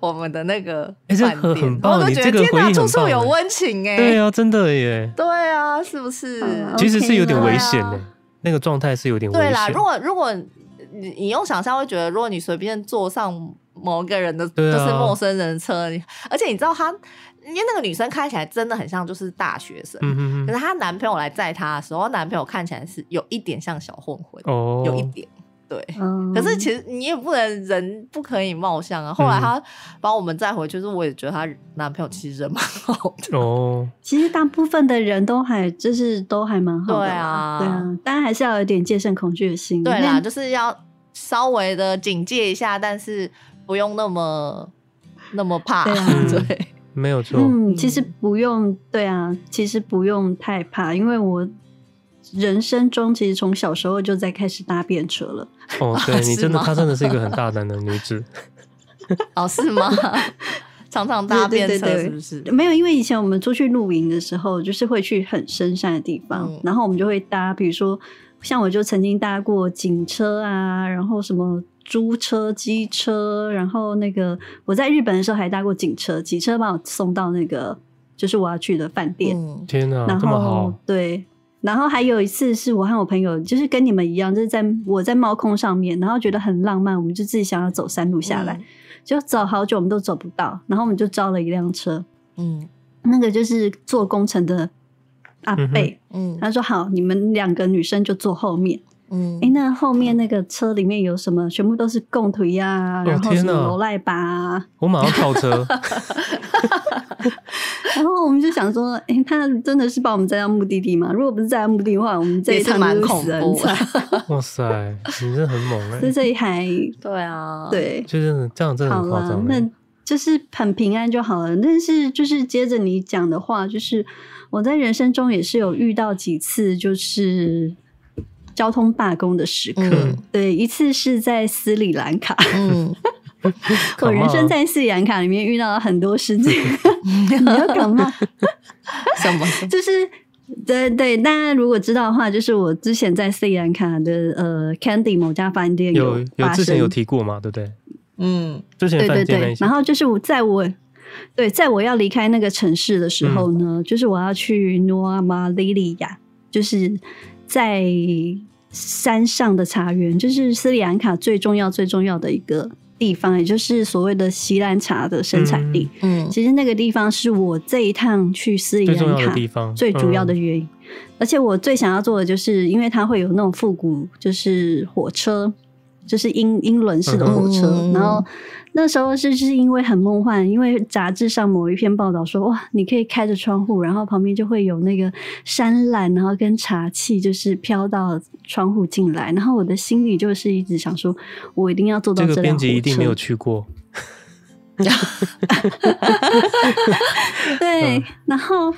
我们的那个饭店，欸、很棒，我就觉得天哪，处处有温情哎！对啊，真的耶！对啊，是不是？嗯、其实是有点危险的，啊、那个状态是有点危险。对啦，如果如果你你用想象会觉得，如果你随便坐上某一个人的，就是陌生人的车，啊、而且你知道他。因为那个女生看起来真的很像就是大学生，嗯、哼哼可是她男朋友来载她的时候，男朋友看起来是有一点像小混混，哦，有一点，对。嗯、可是其实你也不能人不可以貌相啊。后来她把我们载回去，就是我也觉得她男朋友其实人蛮好的哦。其实大部分的人都还就是都还蛮好的，对啊，对啊，当然还是要有点戒慎恐惧的心，对啦，就是要稍微的警戒一下，但是不用那么那么怕，对。啊 [laughs] 对没有错。嗯，其实不用，对啊，其实不用太怕，因为我人生中其实从小时候就在开始搭便车了。哦，对 [laughs] 你真的，她真的是一个很大胆的女子。[laughs] 哦，是吗？[laughs] 常常搭便车是不是？没有，因为以前我们出去露营的时候，就是会去很深山的地方，嗯、然后我们就会搭，比如说像我就曾经搭过警车啊，然后什么。租车、机车，然后那个我在日本的时候还搭过警车，警车把我送到那个就是我要去的饭店。嗯、天哪，然后这么好。对，然后还有一次是我和我朋友，就是跟你们一样，就是在我在猫空上面，然后觉得很浪漫，我们就自己想要走山路下来，嗯、就走好久我们都走不到，然后我们就招了一辆车，嗯，那个就是做工程的阿贝，嗯，他说好，你们两个女生就坐后面。嗯，哎、欸，那后面那个车里面有什么？全部都是共腿呀，然后什么罗赖吧、啊。我马上跳车。[laughs] 然后我们就想说，哎、欸，他真的是把我们载到目的地吗？如果不是载到目的地的话，我们这一趟就死人惨。[laughs] [laughs] 哇塞，你真的很猛哎、欸！所以这一还，对啊，对，就是这样，真的很夸张。那就是很平安就好了。但是就是接着你讲的话，就是我在人生中也是有遇到几次，就是。交通罢工的时刻，嗯、对，一次是在斯里兰卡。嗯，[laughs] 我人生在斯里兰卡里面遇到了很多事情。[laughs] 你要干嘛？[laughs] 什么？就是对对，大家如果知道的话，就是我之前在斯里兰卡的呃 Candy 某家饭店有有，有之前有提过嘛，对不对？嗯，之前对对对。然后就是我在我对在我要离开那个城市的时候呢，嗯、就是我要去努阿玛利利亚，就是。在山上的茶园，就是斯里兰卡最重要、最重要的一个地方，也就是所谓的锡兰茶的生产地。嗯，其实那个地方是我这一趟去斯里兰卡最主要的原因。嗯、而且我最想要做的，就是因为它会有那种复古，就是火车，就是英英伦式的火车，嗯、然后。那时候是是因为很梦幻，因为杂志上某一篇报道说，哇，你可以开着窗户，然后旁边就会有那个山岚，然后跟茶气就是飘到窗户进来，然后我的心里就是一直想说，我一定要做到这。这个编辑一定没有去过。[laughs] 对，然后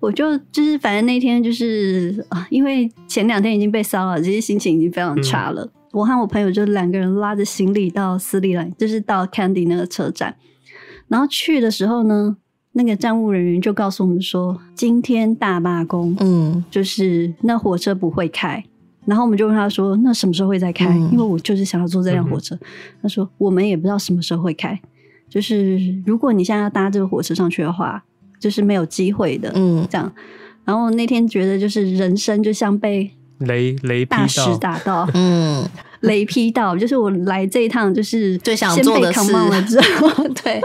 我就就是反正那天就是啊，因为前两天已经被骚扰，其实心情已经非常差了。嗯我和我朋友就两个人拉着行李到斯里兰，就是到 Candy 那个车站。然后去的时候呢，那个站务人员就告诉我们说，今天大罢工，嗯，就是那火车不会开。然后我们就问他说，那什么时候会再开？嗯、因为我就是想要坐这辆火车。嗯、他说，我们也不知道什么时候会开，就是如果你现在要搭这个火车上去的话，就是没有机会的，嗯，这样。然后那天觉得就是人生就像被。雷雷大石打到，嗯，[laughs] 雷劈到，就是我来这一趟，就是最想做的事。了之后，[laughs] 对，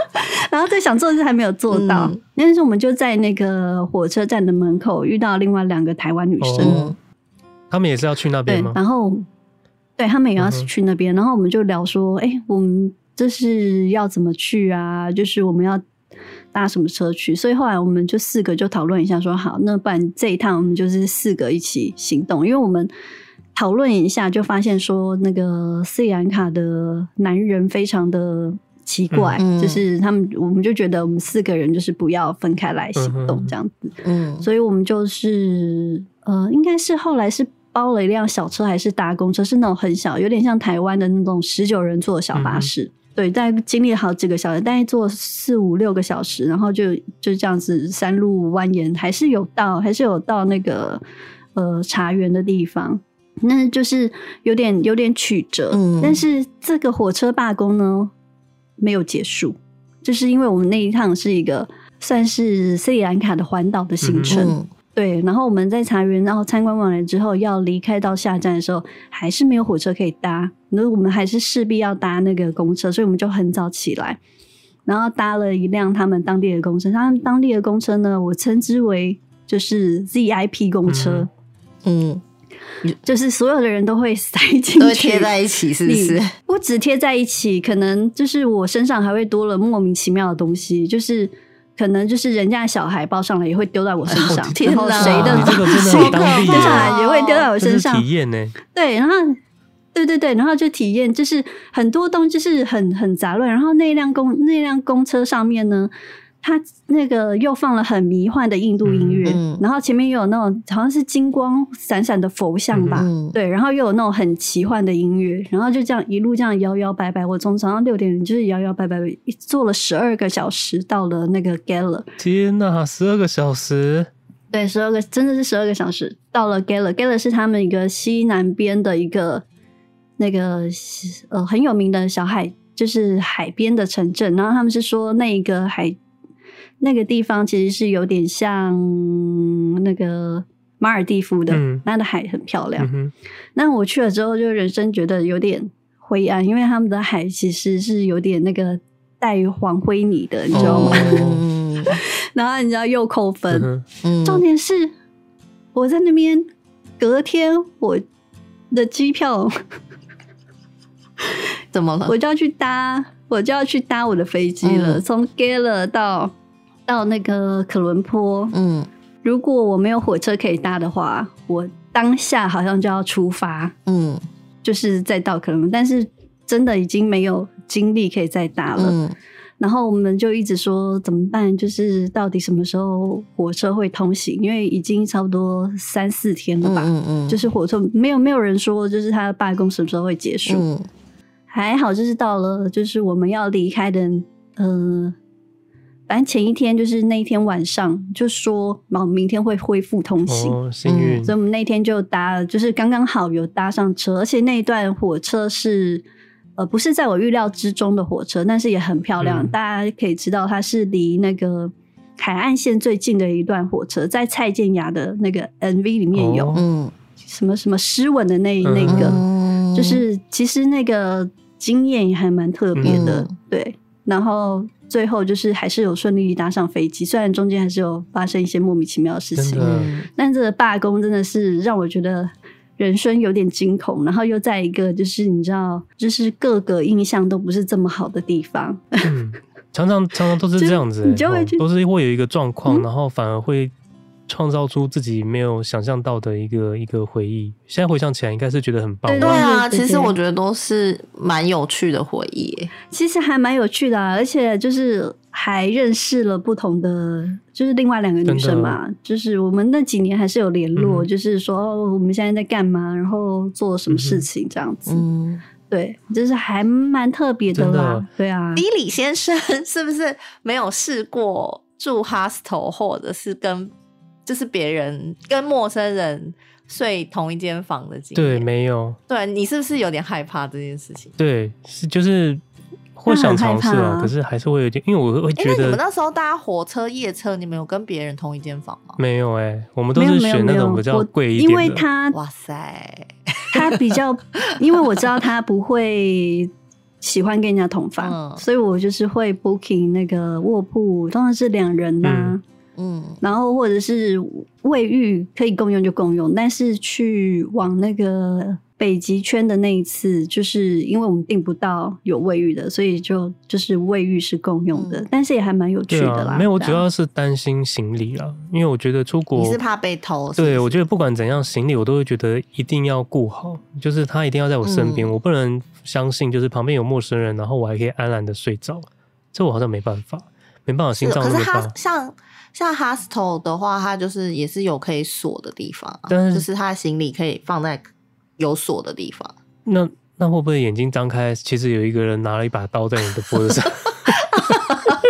然后最想做的事还没有做到，嗯、但是我们就在那个火车站的门口遇到另外两个台湾女生，哦，他们也是要去那边吗？然后，对他们也要去那边，嗯、然后我们就聊说，哎、欸，我们这是要怎么去啊？就是我们要。搭什么车去？所以后来我们就四个就讨论一下，说好，那不然这一趟我们就是四个一起行动。因为我们讨论一下，就发现说那个斯里兰卡的男人非常的奇怪，嗯、就是他们，我们就觉得我们四个人就是不要分开来行动这样子。嗯，所以我们就是呃，应该是后来是包了一辆小车，还是搭公车，是那种很小，有点像台湾的那种十九人座的小巴士。对，大概经历了好几个小时，大概坐四五六个小时，然后就就这样子山路蜿蜒，还是有到，还是有到那个呃茶园的地方，那就是有点有点曲折。嗯，但是这个火车罢工呢没有结束，就是因为我们那一趟是一个算是斯里兰卡的环岛的行程。嗯对，然后我们在茶园，然后参观完了之后，要离开到下站的时候，还是没有火车可以搭，那我们还是势必要搭那个公车，所以我们就很早起来，然后搭了一辆他们当地的公车。他们当地的公车呢，我称之为就是 ZIP 公车，嗯，就是所有的人都会塞进去，都会贴在一起，是不是？不止贴在一起，可能就是我身上还会多了莫名其妙的东西，就是。可能就是人家小孩抱上来也会丢在我身上，天哪，谁的谁丢上来也会丢在我身上，体验呢？对，然后对对对，然后就体验，就是很多东西就是很很杂乱，然后那辆公那辆公车上面呢。他那个又放了很迷幻的印度音乐，嗯、然后前面又有那种好像是金光闪闪的佛像吧，嗯、对，然后又有那种很奇幻的音乐，然后就这样一路这样摇摇摆摆，我从早上六点就是摇摇摆摆坐了十二个小时到了那个 Gala。天呐，十二个小时？对，十二个真的是十二个小时到了 Gala。Gala 是他们一个西南边的一个那个呃很有名的小海，就是海边的城镇，然后他们是说那个海。那个地方其实是有点像那个马尔地夫的，嗯、那的海很漂亮。嗯、那我去了之后，就人生觉得有点灰暗，因为他们的海其实是有点那个带黄灰泥的，你知道吗？哦、[laughs] 然后你知道又扣分。重点是我在那边隔天我的机票怎么了？我就要去搭，我就要去搭我的飞机了，从、嗯、Gala 到。到那个可伦坡，嗯，如果我没有火车可以搭的话，我当下好像就要出发，嗯，就是再到可伦坡，但是真的已经没有精力可以再搭了，嗯，然后我们就一直说怎么办？就是到底什么时候火车会通行？因为已经差不多三四天了吧，嗯嗯，就是火车没有没有人说，就是他的罢工什么时候会结束？嗯，还好，就是到了，就是我们要离开的，嗯、呃。反正前一天就是那一天晚上就说，然后明天会恢复通行，哦，幸运。所以我们那天就搭，就是刚刚好有搭上车，而且那一段火车是呃不是在我预料之中的火车，但是也很漂亮。嗯、大家可以知道，它是离那个海岸线最近的一段火车，在蔡健雅的那个 MV 里面有，嗯、哦，什么什么湿吻的那那个，嗯、就是其实那个经验也还蛮特别的，嗯、对，然后。最后就是还是有顺利搭上飞机，虽然中间还是有发生一些莫名其妙的事情，的但这个罢工真的是让我觉得人生有点惊恐，然后又在一个就是你知道，就是各个印象都不是这么好的地方。嗯，常常常常都是这样子，[laughs] 你就会去、哦、都是会有一个状况，嗯、然后反而会。创造出自己没有想象到的一个一个回忆，现在回想起来应该是觉得很棒。对啊，其实我觉得都是蛮有趣的回忆。其实还蛮有趣的啊，而且就是还认识了不同的，就是另外两个女生嘛，就是我们那几年还是有联络，嗯、就是说我们现在在干嘛，然后做什么事情这样子。嗯，对，就是还蛮特别的啦。的对啊，李李先生是不是没有试过住 hostel 或者是跟？就是别人跟陌生人睡同一间房的经验，对，没有。对，你是不是有点害怕这件事情？对，是就是会想尝试啊，可是还是会有点，因为我会觉得，欸、你们那时候搭火车、夜车，你们有跟别人同一间房吗？没有哎、欸，我们都是选那种比较贵一点的。因为他哇塞，他比较，[laughs] 因为我知道他不会喜欢跟人家同房，嗯、所以我就是会 booking 那个卧铺，通常是两人呐、啊。嗯嗯，然后或者是卫浴可以共用就共用，但是去往那个北极圈的那一次，就是因为我们订不到有卫浴的，所以就就是卫浴是共用的，嗯、但是也还蛮有趣的啦。啊、没有，我主要是担心行李啦，因为我觉得出国你是怕被偷是是？对，我觉得不管怎样，行李我都会觉得一定要顾好，就是他一定要在我身边，嗯、我不能相信就是旁边有陌生人，然后我还可以安然的睡着，这我好像没办法，没办法心脏那么大。可是他像。像 hostel 的话，它就是也是有可以锁的地方，但是就是他的行李可以放在有锁的地方。那那会不会眼睛张开，其实有一个人拿了一把刀在你的脖子上？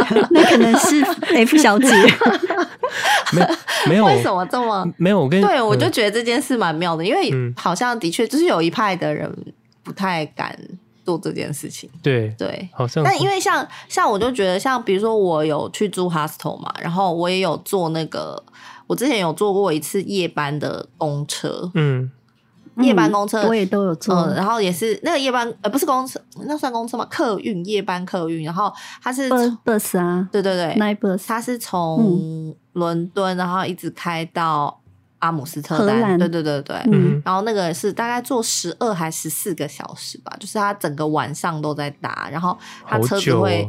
[laughs] 那可能是 [laughs] F 小姐。[laughs] 没没有？为什么这么没有？我跟对，我就嗯觉得这件事蛮妙的，因为好像的确就是有一派的人不太敢做这件事情。对对，好像。但因为像像我就觉得，像比如说我有去住 hostel 嘛，然后我也有坐那个，我之前有坐过一次夜班的公车，嗯，夜班公车、嗯、我也都有坐、嗯，然后也是那个夜班呃不是公车，那算公车吗？客运夜班客运，然后它是 bus 啊，对对对，night bus，它是从伦敦然后一直开到阿姆斯特丹，对对对对，嗯，然后那个是大概坐十二还十四个小时吧，就是他整个晚上都在打，然后他车子会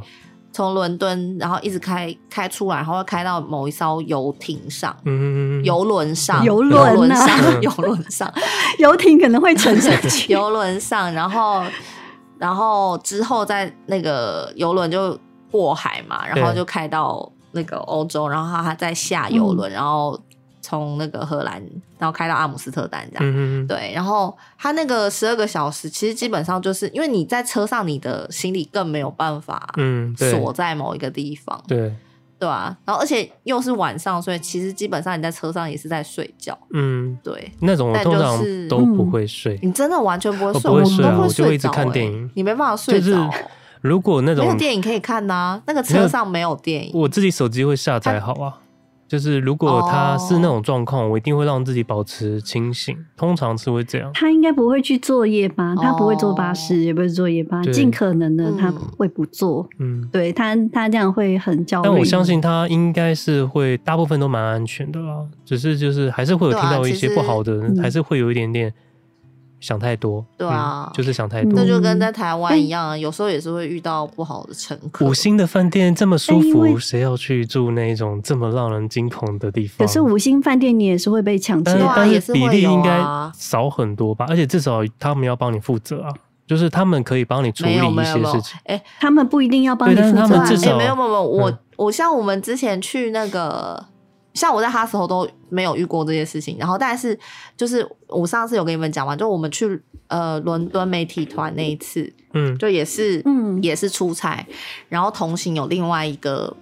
从伦敦然后一直开开出来，然后会开到某一艘游艇上，嗯，游轮上，游轮上，[laughs] 游轮上，游艇可能会沉下去，[laughs] 游轮上，然后然后之后在那个游轮就过海嘛，然后就开到。那个欧洲，然后他再下游轮，嗯、然后从那个荷兰，然后开到阿姆斯特丹这样。嗯嗯对，然后他那个十二个小时，其实基本上就是因为你在车上，你的行李更没有办法嗯锁在某一个地方。嗯、对对啊，然后而且又是晚上，所以其实基本上你在车上也是在睡觉。嗯，对，那种我通常都不会睡。嗯、你真的完全不会睡？我不会睡、啊，我都会睡着、欸、我就会一直看电影。你没办法睡着、如果那种没有电影可以看呐、啊，那个车上没有电影，我自己手机会下载好啊。就是如果他是那种状况，哦、我一定会让自己保持清醒，通常是会这样。他应该不会去坐夜班，他不会坐巴士，哦、也不会坐夜班，尽可能的他会不坐。嗯，对他他这样会很焦虑。但我相信他应该是会，大部分都蛮安全的啦。只是就是还是会有听到一些不好的，啊、还是会有一点点。想太多，对啊、嗯，就是想太多。那就跟在台湾一样，有时候也是会遇到不好的乘客。五星的饭店这么舒服，谁要去住那种这么让人惊恐的地方？可是五星饭店你也是会被抢劫，但是比例应该少很多吧？而且至少他们要帮你负责啊，就是他们可以帮你处理一些事情。哎，他们不一定要帮你负责，他们至少没有没有，我我像我们之前去那个。像我在哈时候都没有遇过这些事情，然后但是就是我上次有跟你们讲完，就我们去呃伦敦媒体团那一次，嗯，就也是嗯也是出差，然后同行有另外一个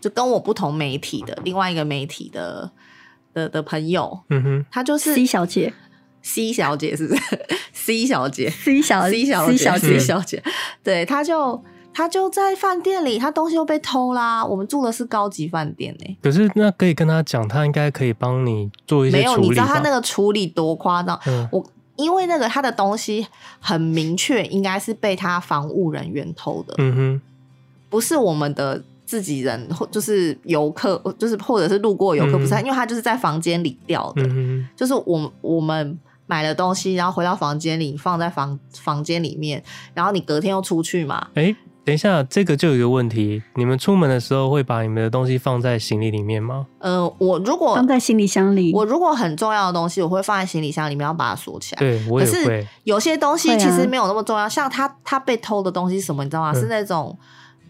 就跟我不同媒体的另外一个媒体的的的朋友，嗯哼，她就是 C 小姐，C 小姐是不是？[laughs] C 小姐，C 小 C 小姐，C 小姐，C 小姐，对，她就。他就在饭店里，他东西又被偷啦。我们住的是高级饭店呢、欸。可是那可以跟他讲，他应该可以帮你做一些处理。没有，你知道他那个处理多夸张？嗯、我因为那个他的东西很明确，应该是被他防务人员偷的。嗯哼，不是我们的自己人，或就是游客，就是或者是路过游客，嗯、不是他，因为他就是在房间里掉的。就是我我们买了东西，然后回到房间里放在房房间里面，然后你隔天又出去嘛？欸等一下，这个就有一个问题，你们出门的时候会把你们的东西放在行李里面吗？呃，我如果放在行李箱里，我如果很重要的东西，我会放在行李箱里面，要把它锁起来。对，我也会。可是有些东西其实没有那么重要，啊、像他他被偷的东西什么，你知道吗？嗯、是那种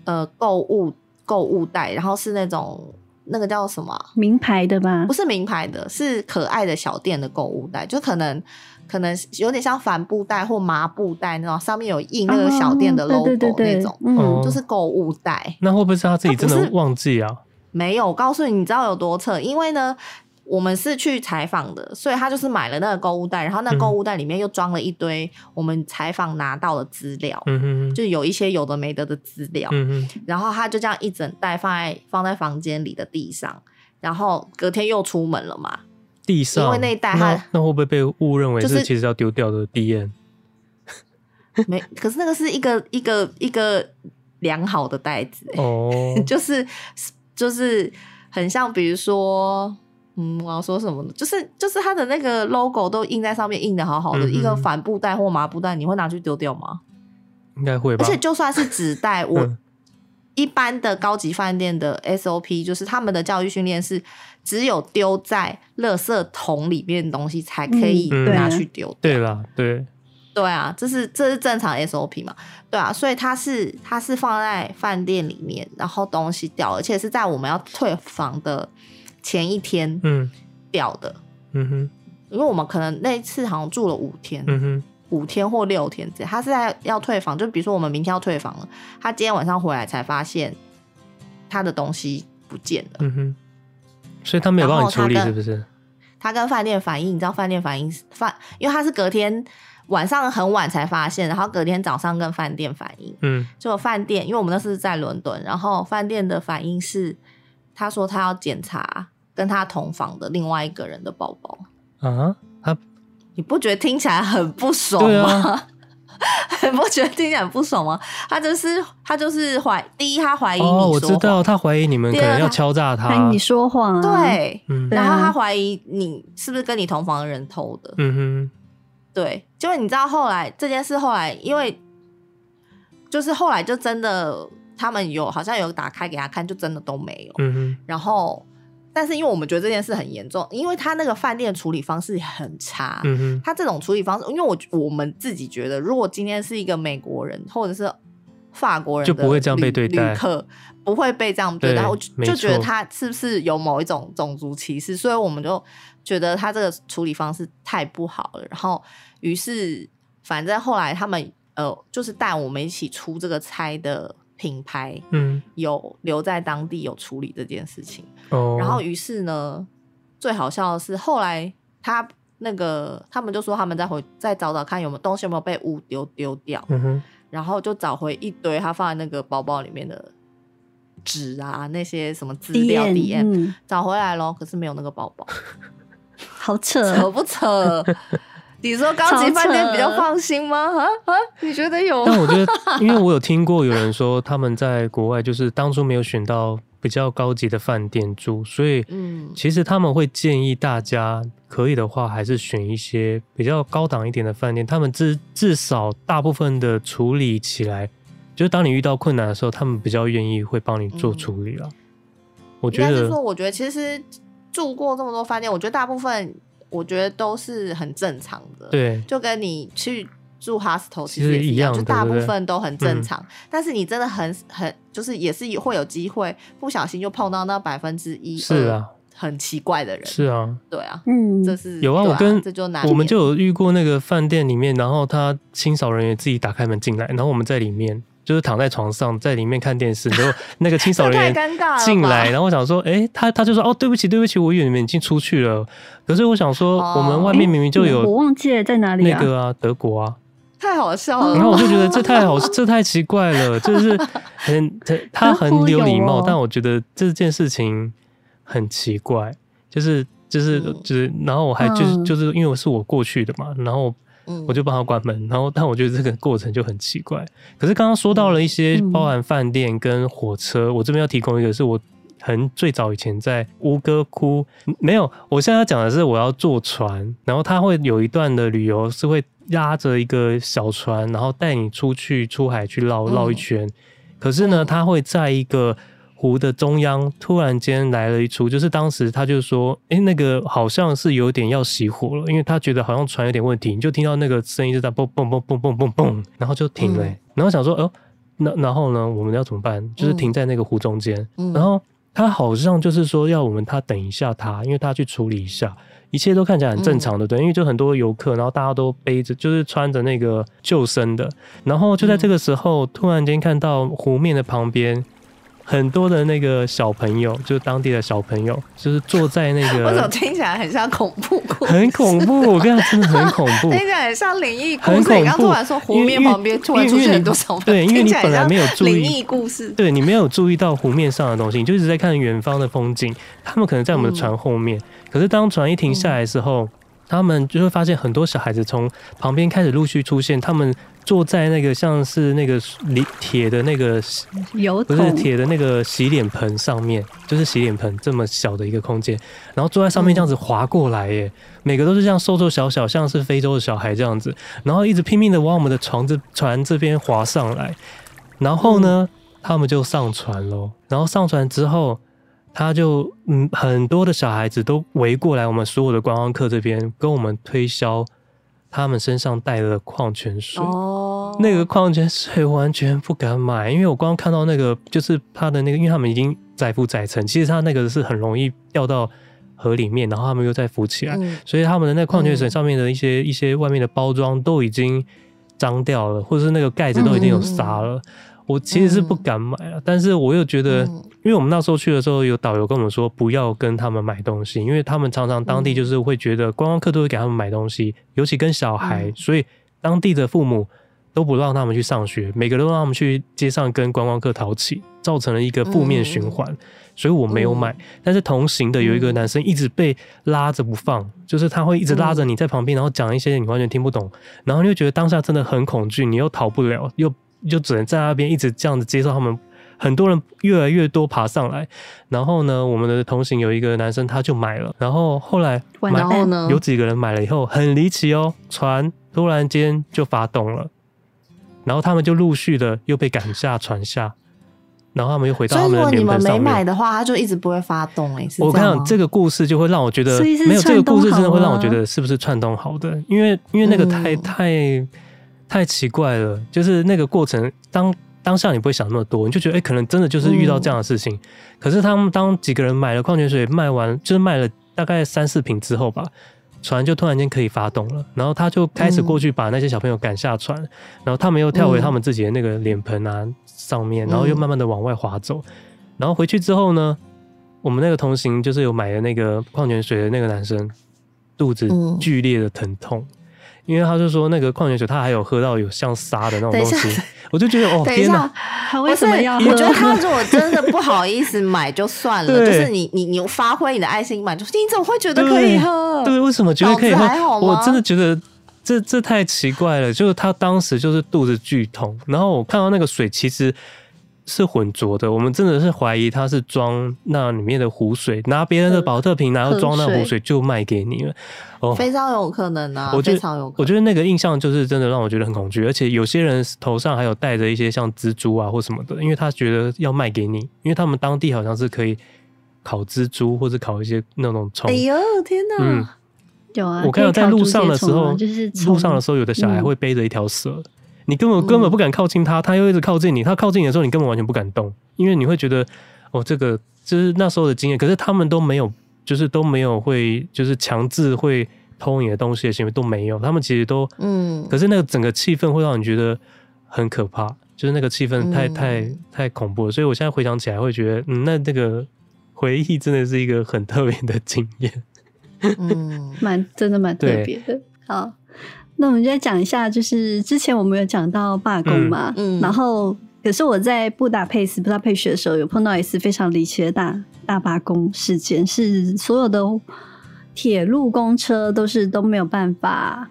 呃购物购物袋，然后是那种那个叫什么名牌的吧？不是名牌的，是可爱的小店的购物袋，就可能。可能有点像帆布袋或麻布袋那种，上面有印那个小店的 logo 那种，嗯，就是购物袋。那会不会是他自己真的忘记啊？没有，我告诉你，你知道有多扯？因为呢，我们是去采访的，所以他就是买了那个购物袋，然后那个购物袋里面又装了一堆我们采访拿到的资料，嗯哼，就有一些有的没的的资料，嗯哼，然后他就这样一整袋放在放在房间里的地上，然后隔天又出门了嘛。地上，因为那一袋它，那会不会被误认为是其实要丢掉的 DM？[laughs] 没，可是那个是一个一个一个良好的袋子哦，[laughs] 就是就是很像，比如说，嗯，我要说什么呢？就是就是它的那个 logo 都印在上面，印的好好的，嗯嗯一个帆布袋或麻布袋，你会拿去丢掉吗？应该会吧。而且就算是纸袋，[laughs] 我。嗯一般的高级饭店的 SOP 就是他们的教育训练是，只有丢在垃圾桶里面的东西才可以拿去丢，嗯。对了，对，对啊，这是这是正常 SOP 嘛？对啊，所以它是它是放在饭店里面，然后东西掉，而且是在我们要退房的前一天，嗯，掉的，嗯哼，因为我们可能那一次好像住了五天，嗯哼，五天或六天他是在要退房，就比如说我们明天要退房了，他今天晚上回来才发现他的东西不见了。嗯哼，所以他没有帮你处理，是不是？他跟饭店反映，你知道饭店反映饭，因为他是隔天晚上很晚才发现，然后隔天早上跟饭店反映，嗯，就饭店，因为我们那是在伦敦，然后饭店的反应是，他说他要检查跟他同房的另外一个人的包包啊，他，你不觉得听起来很不爽吗？[laughs] 你不觉得听起来很不爽吗？他就是他就是怀第一，他怀疑你说谎，哦，我知道他怀疑你们可能要敲诈他，他你说谎，对，嗯，然后他怀疑你是不是跟你同房的人偷的，嗯哼，对，就你知道后来这件事后来，因为就是后来就真的他们有好像有打开给他看，就真的都没有，嗯哼，然后。但是因为我们觉得这件事很严重，因为他那个饭店处理方式很差。嗯哼，他这种处理方式，因为我我们自己觉得，如果今天是一个美国人或者是法国人，就不会这样被对待，旅客不会被这样对待。对我就觉得他是不是有某一种种族歧视？所以我们就觉得他这个处理方式太不好了。然后，于是反正后来他们呃，就是带我们一起出这个差的。品牌嗯，有留在当地有处理这件事情哦，然后于是呢，最好笑的是后来他那个他们就说他们再回再找找看有没有东西有没有被污丢丢掉，嗯哼，然后就找回一堆他放在那个包包里面的纸啊那些什么资料 DM、嗯、找回来咯，可是没有那个包包，[laughs] 好扯扯不扯？你说高级饭店比较放心吗？啊啊，你觉得有？但我觉得，[laughs] 因为我有听过有人说他们在国外就是当初没有选到比较高级的饭店住，所以嗯，其实他们会建议大家可以的话，还是选一些比较高档一点的饭店。他们至至少大部分的处理起来，就是当你遇到困难的时候，他们比较愿意会帮你做处理了。我觉得，是说，我觉得其实住过这么多饭店，我觉得大部分。我觉得都是很正常的，对，就跟你去住 hostel 其实也一样，就大部分都很正常。嗯、但是你真的很很，就是也是会有机会不小心就碰到那百分之一，是啊，很奇怪的人，是啊，对啊，嗯，这是有啊，啊我跟这就我们就有遇过那个饭店里面，然后他清扫人员自己打开门进来，然后我们在里面。就是躺在床上，在里面看电视，然后 [laughs] 那个清扫人员进来，然后我想说，哎、欸，他他就说，哦，对不起，对不起，我以为你们已经出去了。可是我想说，我们外面明明就有，我忘记了在哪里那个啊，德国啊，太好笑了。然后我就觉得这太好，[laughs] 这太奇怪了，就是很他很有礼貌，但我觉得这件事情很奇怪，就是就是就是，然后我还就是就是因为我是我过去的嘛，然后。我就帮他关门，然后但我觉得这个过程就很奇怪。可是刚刚说到了一些包含饭店跟火车，我这边要提供一个，是我很最早以前在吴哥窟没有。我现在要讲的是我要坐船，然后他会有一段的旅游是会压着一个小船，然后带你出去出海去绕绕一圈。可是呢，他会在一个。湖的中央突然间来了一出，就是当时他就说：“哎、欸，那个好像是有点要熄火了，因为他觉得好像船有点问题。”你就听到那个声音就在蹦蹦蹦蹦蹦蹦蹦，然后就停了、欸。嗯、然后想说：“哦，那然后呢？我们要怎么办？就是停在那个湖中间。嗯”然后他好像就是说要我们他等一下他，因为他去处理一下，一切都看起来很正常的，对，因为就很多游客，然后大家都背着，就是穿着那个救生的。然后就在这个时候，突然间看到湖面的旁边。很多的那个小朋友，就是当地的小朋友，就是坐在那个。[laughs] 我怎么听起来很像恐怖故事？很恐怖，我跟你讲，真的很恐怖。[laughs] 听起来很像灵异故事。你刚突然说湖面旁边突然出现很多小朋友，对，因为你本来没有注意灵异故事，对你没有注意到湖面上的东西，你就一直在看远方的风景。他们可能在我们的船后面，嗯、可是当船一停下来的时候，嗯、他们就会发现很多小孩子从旁边开始陆续出现，他们。坐在那个像是那个铁的那个油，不是铁的那个洗脸盆上面，就是洗脸盆这么小的一个空间，然后坐在上面这样子滑过来耶，每个都是这样瘦瘦小小，像是非洲的小孩这样子，然后一直拼命的往我们的床这船这边滑上来，然后呢，他们就上船喽，然后上船之后，他就嗯，很多的小孩子都围过来，我们所有的观光客这边跟我们推销。他们身上带的矿泉水，哦，那个矿泉水完全不敢买，因为我刚刚看到那个，就是他的那个，因为他们已经载浮载沉，其实他那个是很容易掉到河里面，然后他们又再浮起来，嗯、所以他们的那矿泉水上面的一些、嗯、一些外面的包装都已经脏掉了，或者是那个盖子都已经有沙了。我其实是不敢买了，嗯、但是我又觉得，因为我们那时候去的时候，有导游跟我们说不要跟他们买东西，因为他们常常当地就是会觉得观光客都会给他们买东西，尤其跟小孩，所以当地的父母都不让他们去上学，每个都让他们去街上跟观光客淘气，造成了一个负面循环。所以我没有买，但是同行的有一个男生一直被拉着不放，就是他会一直拉着你在旁边，然后讲一些你完全听不懂，然后你就觉得当下真的很恐惧，你又逃不了，又。就只能在那边一直这样子接受他们，很多人越来越多爬上来，然后呢，我们的同行有一个男生他就买了，然后后来然后呢，有几个人买了以后很离奇哦，船突然间就发动了，然后他们就陆续的又被赶下船下，然后他们又回到他们的莲蓬上面。所以如果你们没买的话，他就一直不会发动哎。我看，这个故事就会让我觉得没有这个故事真的会让我觉得是不是串通好的，因为因为那个太、嗯、太。太奇怪了，就是那个过程，当当下你不会想那么多，你就觉得哎、欸，可能真的就是遇到这样的事情。嗯、可是他们当几个人买了矿泉水卖完，就是卖了大概三四瓶之后吧，船就突然间可以发动了，然后他就开始过去把那些小朋友赶下船，嗯、然后他们又跳回他们自己的那个脸盆啊上面，然后又慢慢的往外滑走，然后回去之后呢，我们那个同行就是有买的那个矿泉水的那个男生，肚子剧烈的疼痛。嗯因为他就说那个矿泉水，他还有喝到有像沙的那种东西，我就觉得哦，天哪，他为什么要喝？我觉得他 [laughs] 如果真的不好意思买就算了，就是你你你发挥你的爱心买，就是你怎么会觉得可以喝？对，为什么觉得可以喝？我真的觉得这这太奇怪了。就是他当时就是肚子剧痛，然后我看到那个水其实。是混浊的，我们真的是怀疑他是装那里面的湖水，拿别人的保特瓶，然后装那湖水就卖给你了。哦，非常有可能啊，我觉得非常有可能。我觉得那个印象就是真的让我觉得很恐惧，而且有些人头上还有戴着一些像蜘蛛啊或什么的，因为他觉得要卖给你，因为他们当地好像是可以烤蜘蛛或者烤一些那种虫。哎呦天哪！嗯，有啊，我看到在路上的时候，就是路上的时候，有的小孩会背着一条蛇。你根本根本不敢靠近他，他又一直靠近你。他靠近你的时候，你根本完全不敢动，因为你会觉得，哦，这个就是那时候的经验。可是他们都没有，就是都没有会，就是强制会偷你的东西的行为都没有。他们其实都，嗯。可是那个整个气氛会让你觉得很可怕，就是那个气氛太太太恐怖了。所以我现在回想起来，会觉得，嗯，那那个回忆真的是一个很特别的经验。嗯，[laughs] 蛮真的蛮特别的。好。那我们就来讲一下，就是之前我们有讲到罢工嘛，嗯，然后可是我在布达佩斯布达佩斯的时候，有碰到一次非常离奇的大大罢工事件，是所有的铁路公车都是都没有办法。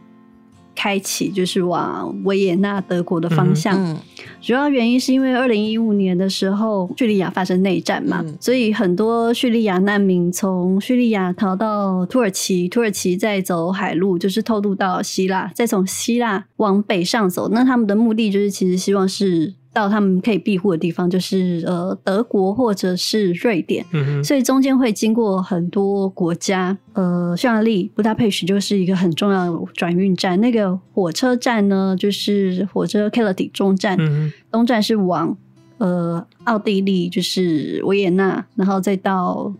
开启就是往维也纳德国的方向，嗯嗯、主要原因是因为二零一五年的时候叙利亚发生内战嘛，嗯、所以很多叙利亚难民从叙利亚逃到土耳其，土耳其再走海路就是偷渡到希腊，再从希腊往北上走，那他们的目的就是其实希望是。到他们可以庇护的地方，就是呃德国或者是瑞典，所以中间会经过很多国家。呃，匈牙利布达佩什就是一个很重要的转运站。那个火车站呢，就是火车 k e l e t y 中站，嗯、东站是往呃奥地利，就是维也纳，然后再到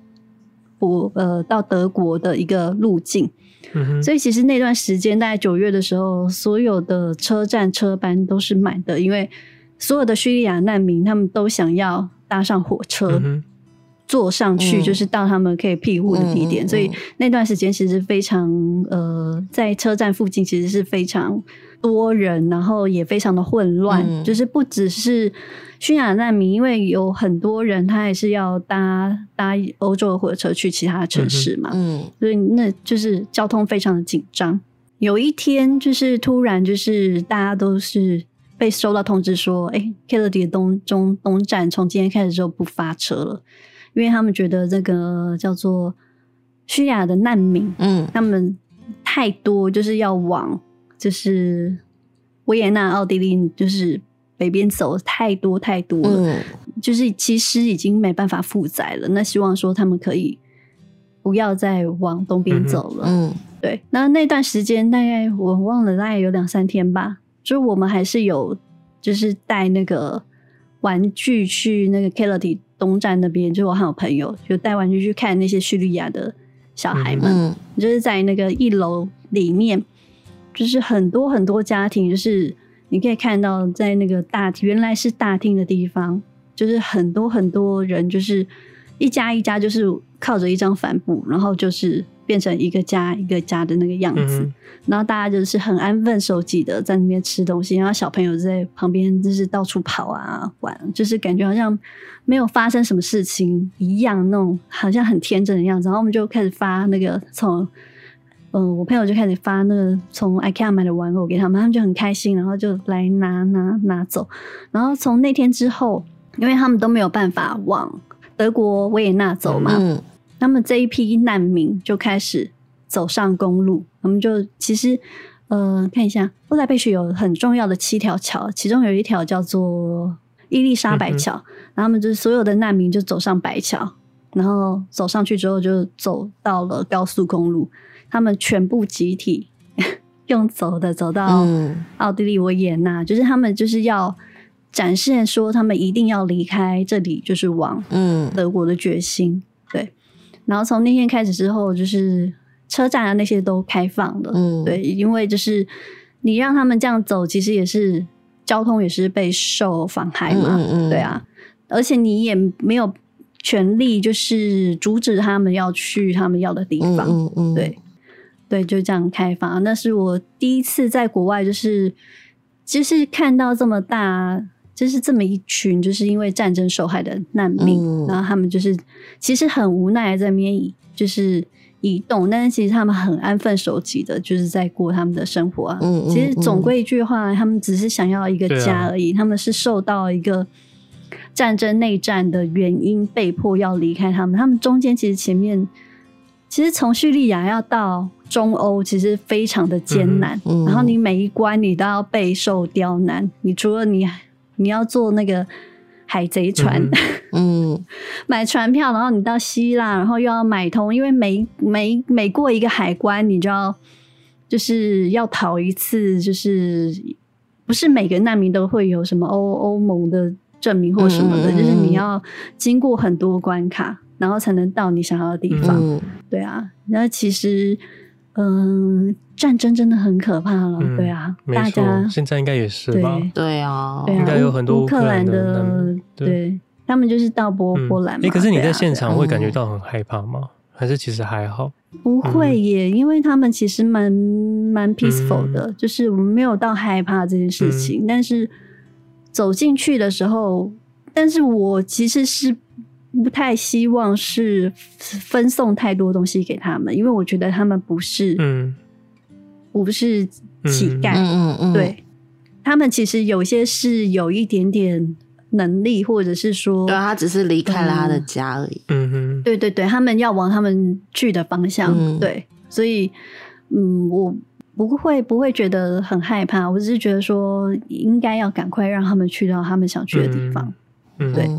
我呃到德国的一个路径。嗯、所以其实那段时间，大概九月的时候，所有的车站车班都是满的，因为。所有的叙利亚难民，他们都想要搭上火车，嗯、坐上去，就是到他们可以庇护的地点。嗯、所以那段时间其实非常呃，在车站附近其实是非常多人，然后也非常的混乱。嗯、就是不只是叙利亚难民，因为有很多人他也是要搭搭欧洲的火车去其他城市嘛。嗯，所以那就是交通非常的紧张。有一天，就是突然就是大家都是。被收到通知说，哎，Keleti 的东中东站从今天开始就不发车了，因为他们觉得这个叫做叙利亚的难民，嗯，他们太多，就是要往就是维也纳、奥地利，就是北边走太多太多了，嗯，就是其实已经没办法负载了。那希望说他们可以不要再往东边走了，嗯，对。那那段时间大概我忘了，大概有两三天吧。就我们还是有，就是带那个玩具去那个 Keleti 东站那边，就我还有朋友就带玩具去看那些叙利亚的小孩们，嗯，就是在那个一楼里面，就是很多很多家庭，就是你可以看到在那个大厅，原来是大厅的地方，就是很多很多人，就是一家一家，就是靠着一张帆布，然后就是。变成一个家一个家的那个样子，嗯、然后大家就是很安分守己的在那边吃东西，然后小朋友在旁边就是到处跑啊玩，就是感觉好像没有发生什么事情一样，那种好像很天真的样子。然后我们就开始发那个从，嗯、呃，我朋友就开始发那个从 IKEA 买的玩偶给他们，他们就很开心，然后就来拿拿拿走。然后从那天之后，因为他们都没有办法往德国维也纳走嘛。嗯那么这一批难民就开始走上公路，我们就其实呃看一下，布达佩雪有很重要的七条桥，其中有一条叫做伊丽莎白桥，嗯、然后他们就是所有的难民就走上白桥，然后走上去之后就走到了高速公路，他们全部集体 [laughs] 用走的走到奥地利维也纳，就是他们就是要展现说他们一定要离开这里，就是往德国的决心，对。然后从那天开始之后，就是车站啊那些都开放了，嗯，对，因为就是你让他们这样走，其实也是交通也是被受妨害嘛，嗯嗯，对啊，而且你也没有权利就是阻止他们要去他们要的地方，嗯嗯，对，对，就这样开放。那是我第一次在国外，就是就是看到这么大。就是这么一群，就是因为战争受害的难民，嗯、然后他们就是其实很无奈在那边，就是移动，但是其实他们很安分守己的，就是在过他们的生活啊。嗯嗯、其实总归一句话，他们只是想要一个家而已。啊、他们是受到一个战争内战的原因，被迫要离开他们。他们中间其实前面，其实从叙利亚要到中欧，其实非常的艰难。嗯嗯、然后你每一关你都要备受刁难，你除了你。你要坐那个海贼船，嗯，[laughs] 嗯买船票，然后你到希腊，然后又要买通，因为每每每过一个海关，你就要就是要逃一次，就是不是每个难民都会有什么欧欧盟的证明或什么的，就是你要经过很多关卡，然后才能到你想要的地方。嗯、对啊，那其实。嗯，战争真的很可怕了，嗯、对啊，大家现在应该也是吧？对啊，应该有很多乌克兰的，对，他们就是到波波兰。哎、嗯，可是你在现场会感觉到很害怕吗？嗯、还是其实还好？不会耶，嗯、因为他们其实蛮蛮 peaceful 的，嗯、就是我们没有到害怕这件事情。嗯、但是走进去的时候，但是我其实是。不太希望是分送太多东西给他们，因为我觉得他们不是，嗯，不是乞丐，嗯嗯嗯，对，他们其实有些是有一点点能力，或者是说，对，他只是离开了他的家而已，嗯哼，对对对，他们要往他们去的方向，嗯、对，所以，嗯，我不会不会觉得很害怕，我只是觉得说应该要赶快让他们去到他们想去的地方，嗯、对。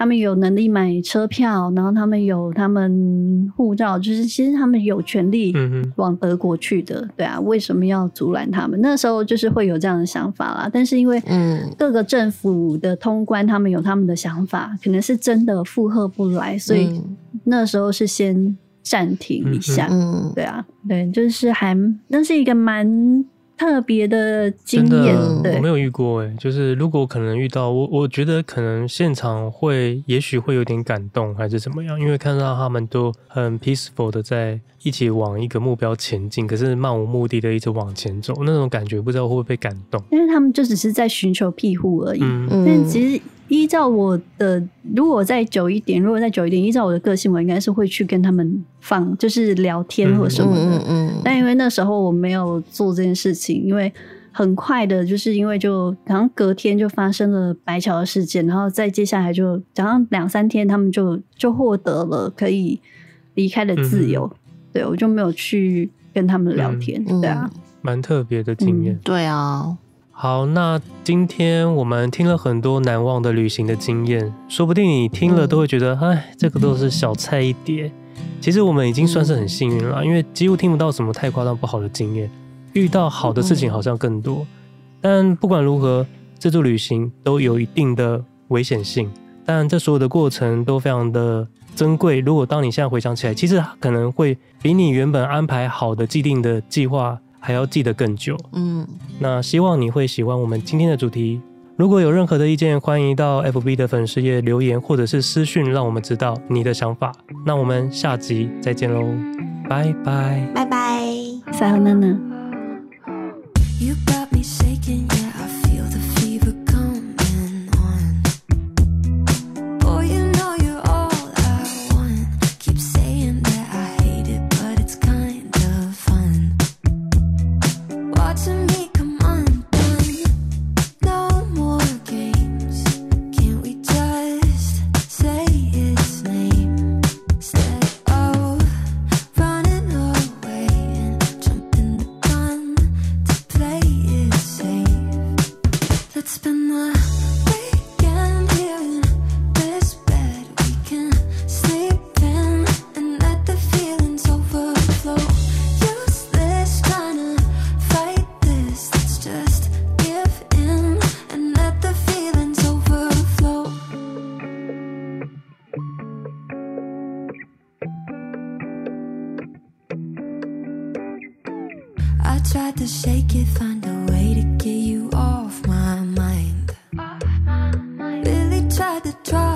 他们有能力买车票，然后他们有他们护照，就是其实他们有权利往德国去的，嗯、对啊，为什么要阻拦他们？那时候就是会有这样的想法啦。但是因为各个政府的通关，他们有他们的想法，可能是真的负荷不来，所以那时候是先暂停一下。嗯、对啊，对，就是还那是一个蛮。特别的经验，对，我没有遇过哎，就是如果可能遇到我，我觉得可能现场会，也许会有点感动，还是怎么样？因为看到他们都很 peaceful 的在一起往一个目标前进，可是漫无目的的一直往前走，那种感觉不知道会不会被感动？因为他们就只是在寻求庇护而已，嗯，但其实。依照我的，如果再久一点，如果再久一点，依照我的个性，我应该是会去跟他们放，就是聊天或什么的。嗯嗯，嗯，嗯。但因为那时候我没有做这件事情，因为很快的，就是因为就好像隔天就发生了白桥的事件，然后再接下来就好像两三天，他们就就获得了可以离开的自由。嗯、对，我就没有去跟他们聊天。嗯、对啊，蛮特别的经验。嗯、对啊。好，那今天我们听了很多难忘的旅行的经验，说不定你听了都会觉得，哎，这个都是小菜一碟。其实我们已经算是很幸运了，因为几乎听不到什么太夸张不好的经验，遇到好的事情好像更多。但不管如何，这座旅行都有一定的危险性，但这所有的过程都非常的珍贵。如果当你现在回想起来，其实可能会比你原本安排好的既定的计划还要记得更久。嗯，那希望你会喜欢我们今天的主题。如果有任何的意见，欢迎到 FB 的粉丝页留言，或者是私讯，让我们知道你的想法。那我们下集再见喽，拜拜，拜拜，撒哈娜娜。tried to try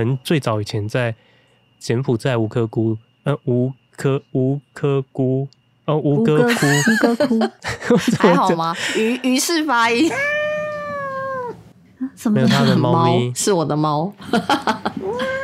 很最早以前在柬埔寨吴哥窟，呃，吴哥 [laughs] 吴哥窟，哦，吴哥窟，吴哥窟，还好吗？于于是发音，什么？没有他的猫咪，是我的猫。[laughs]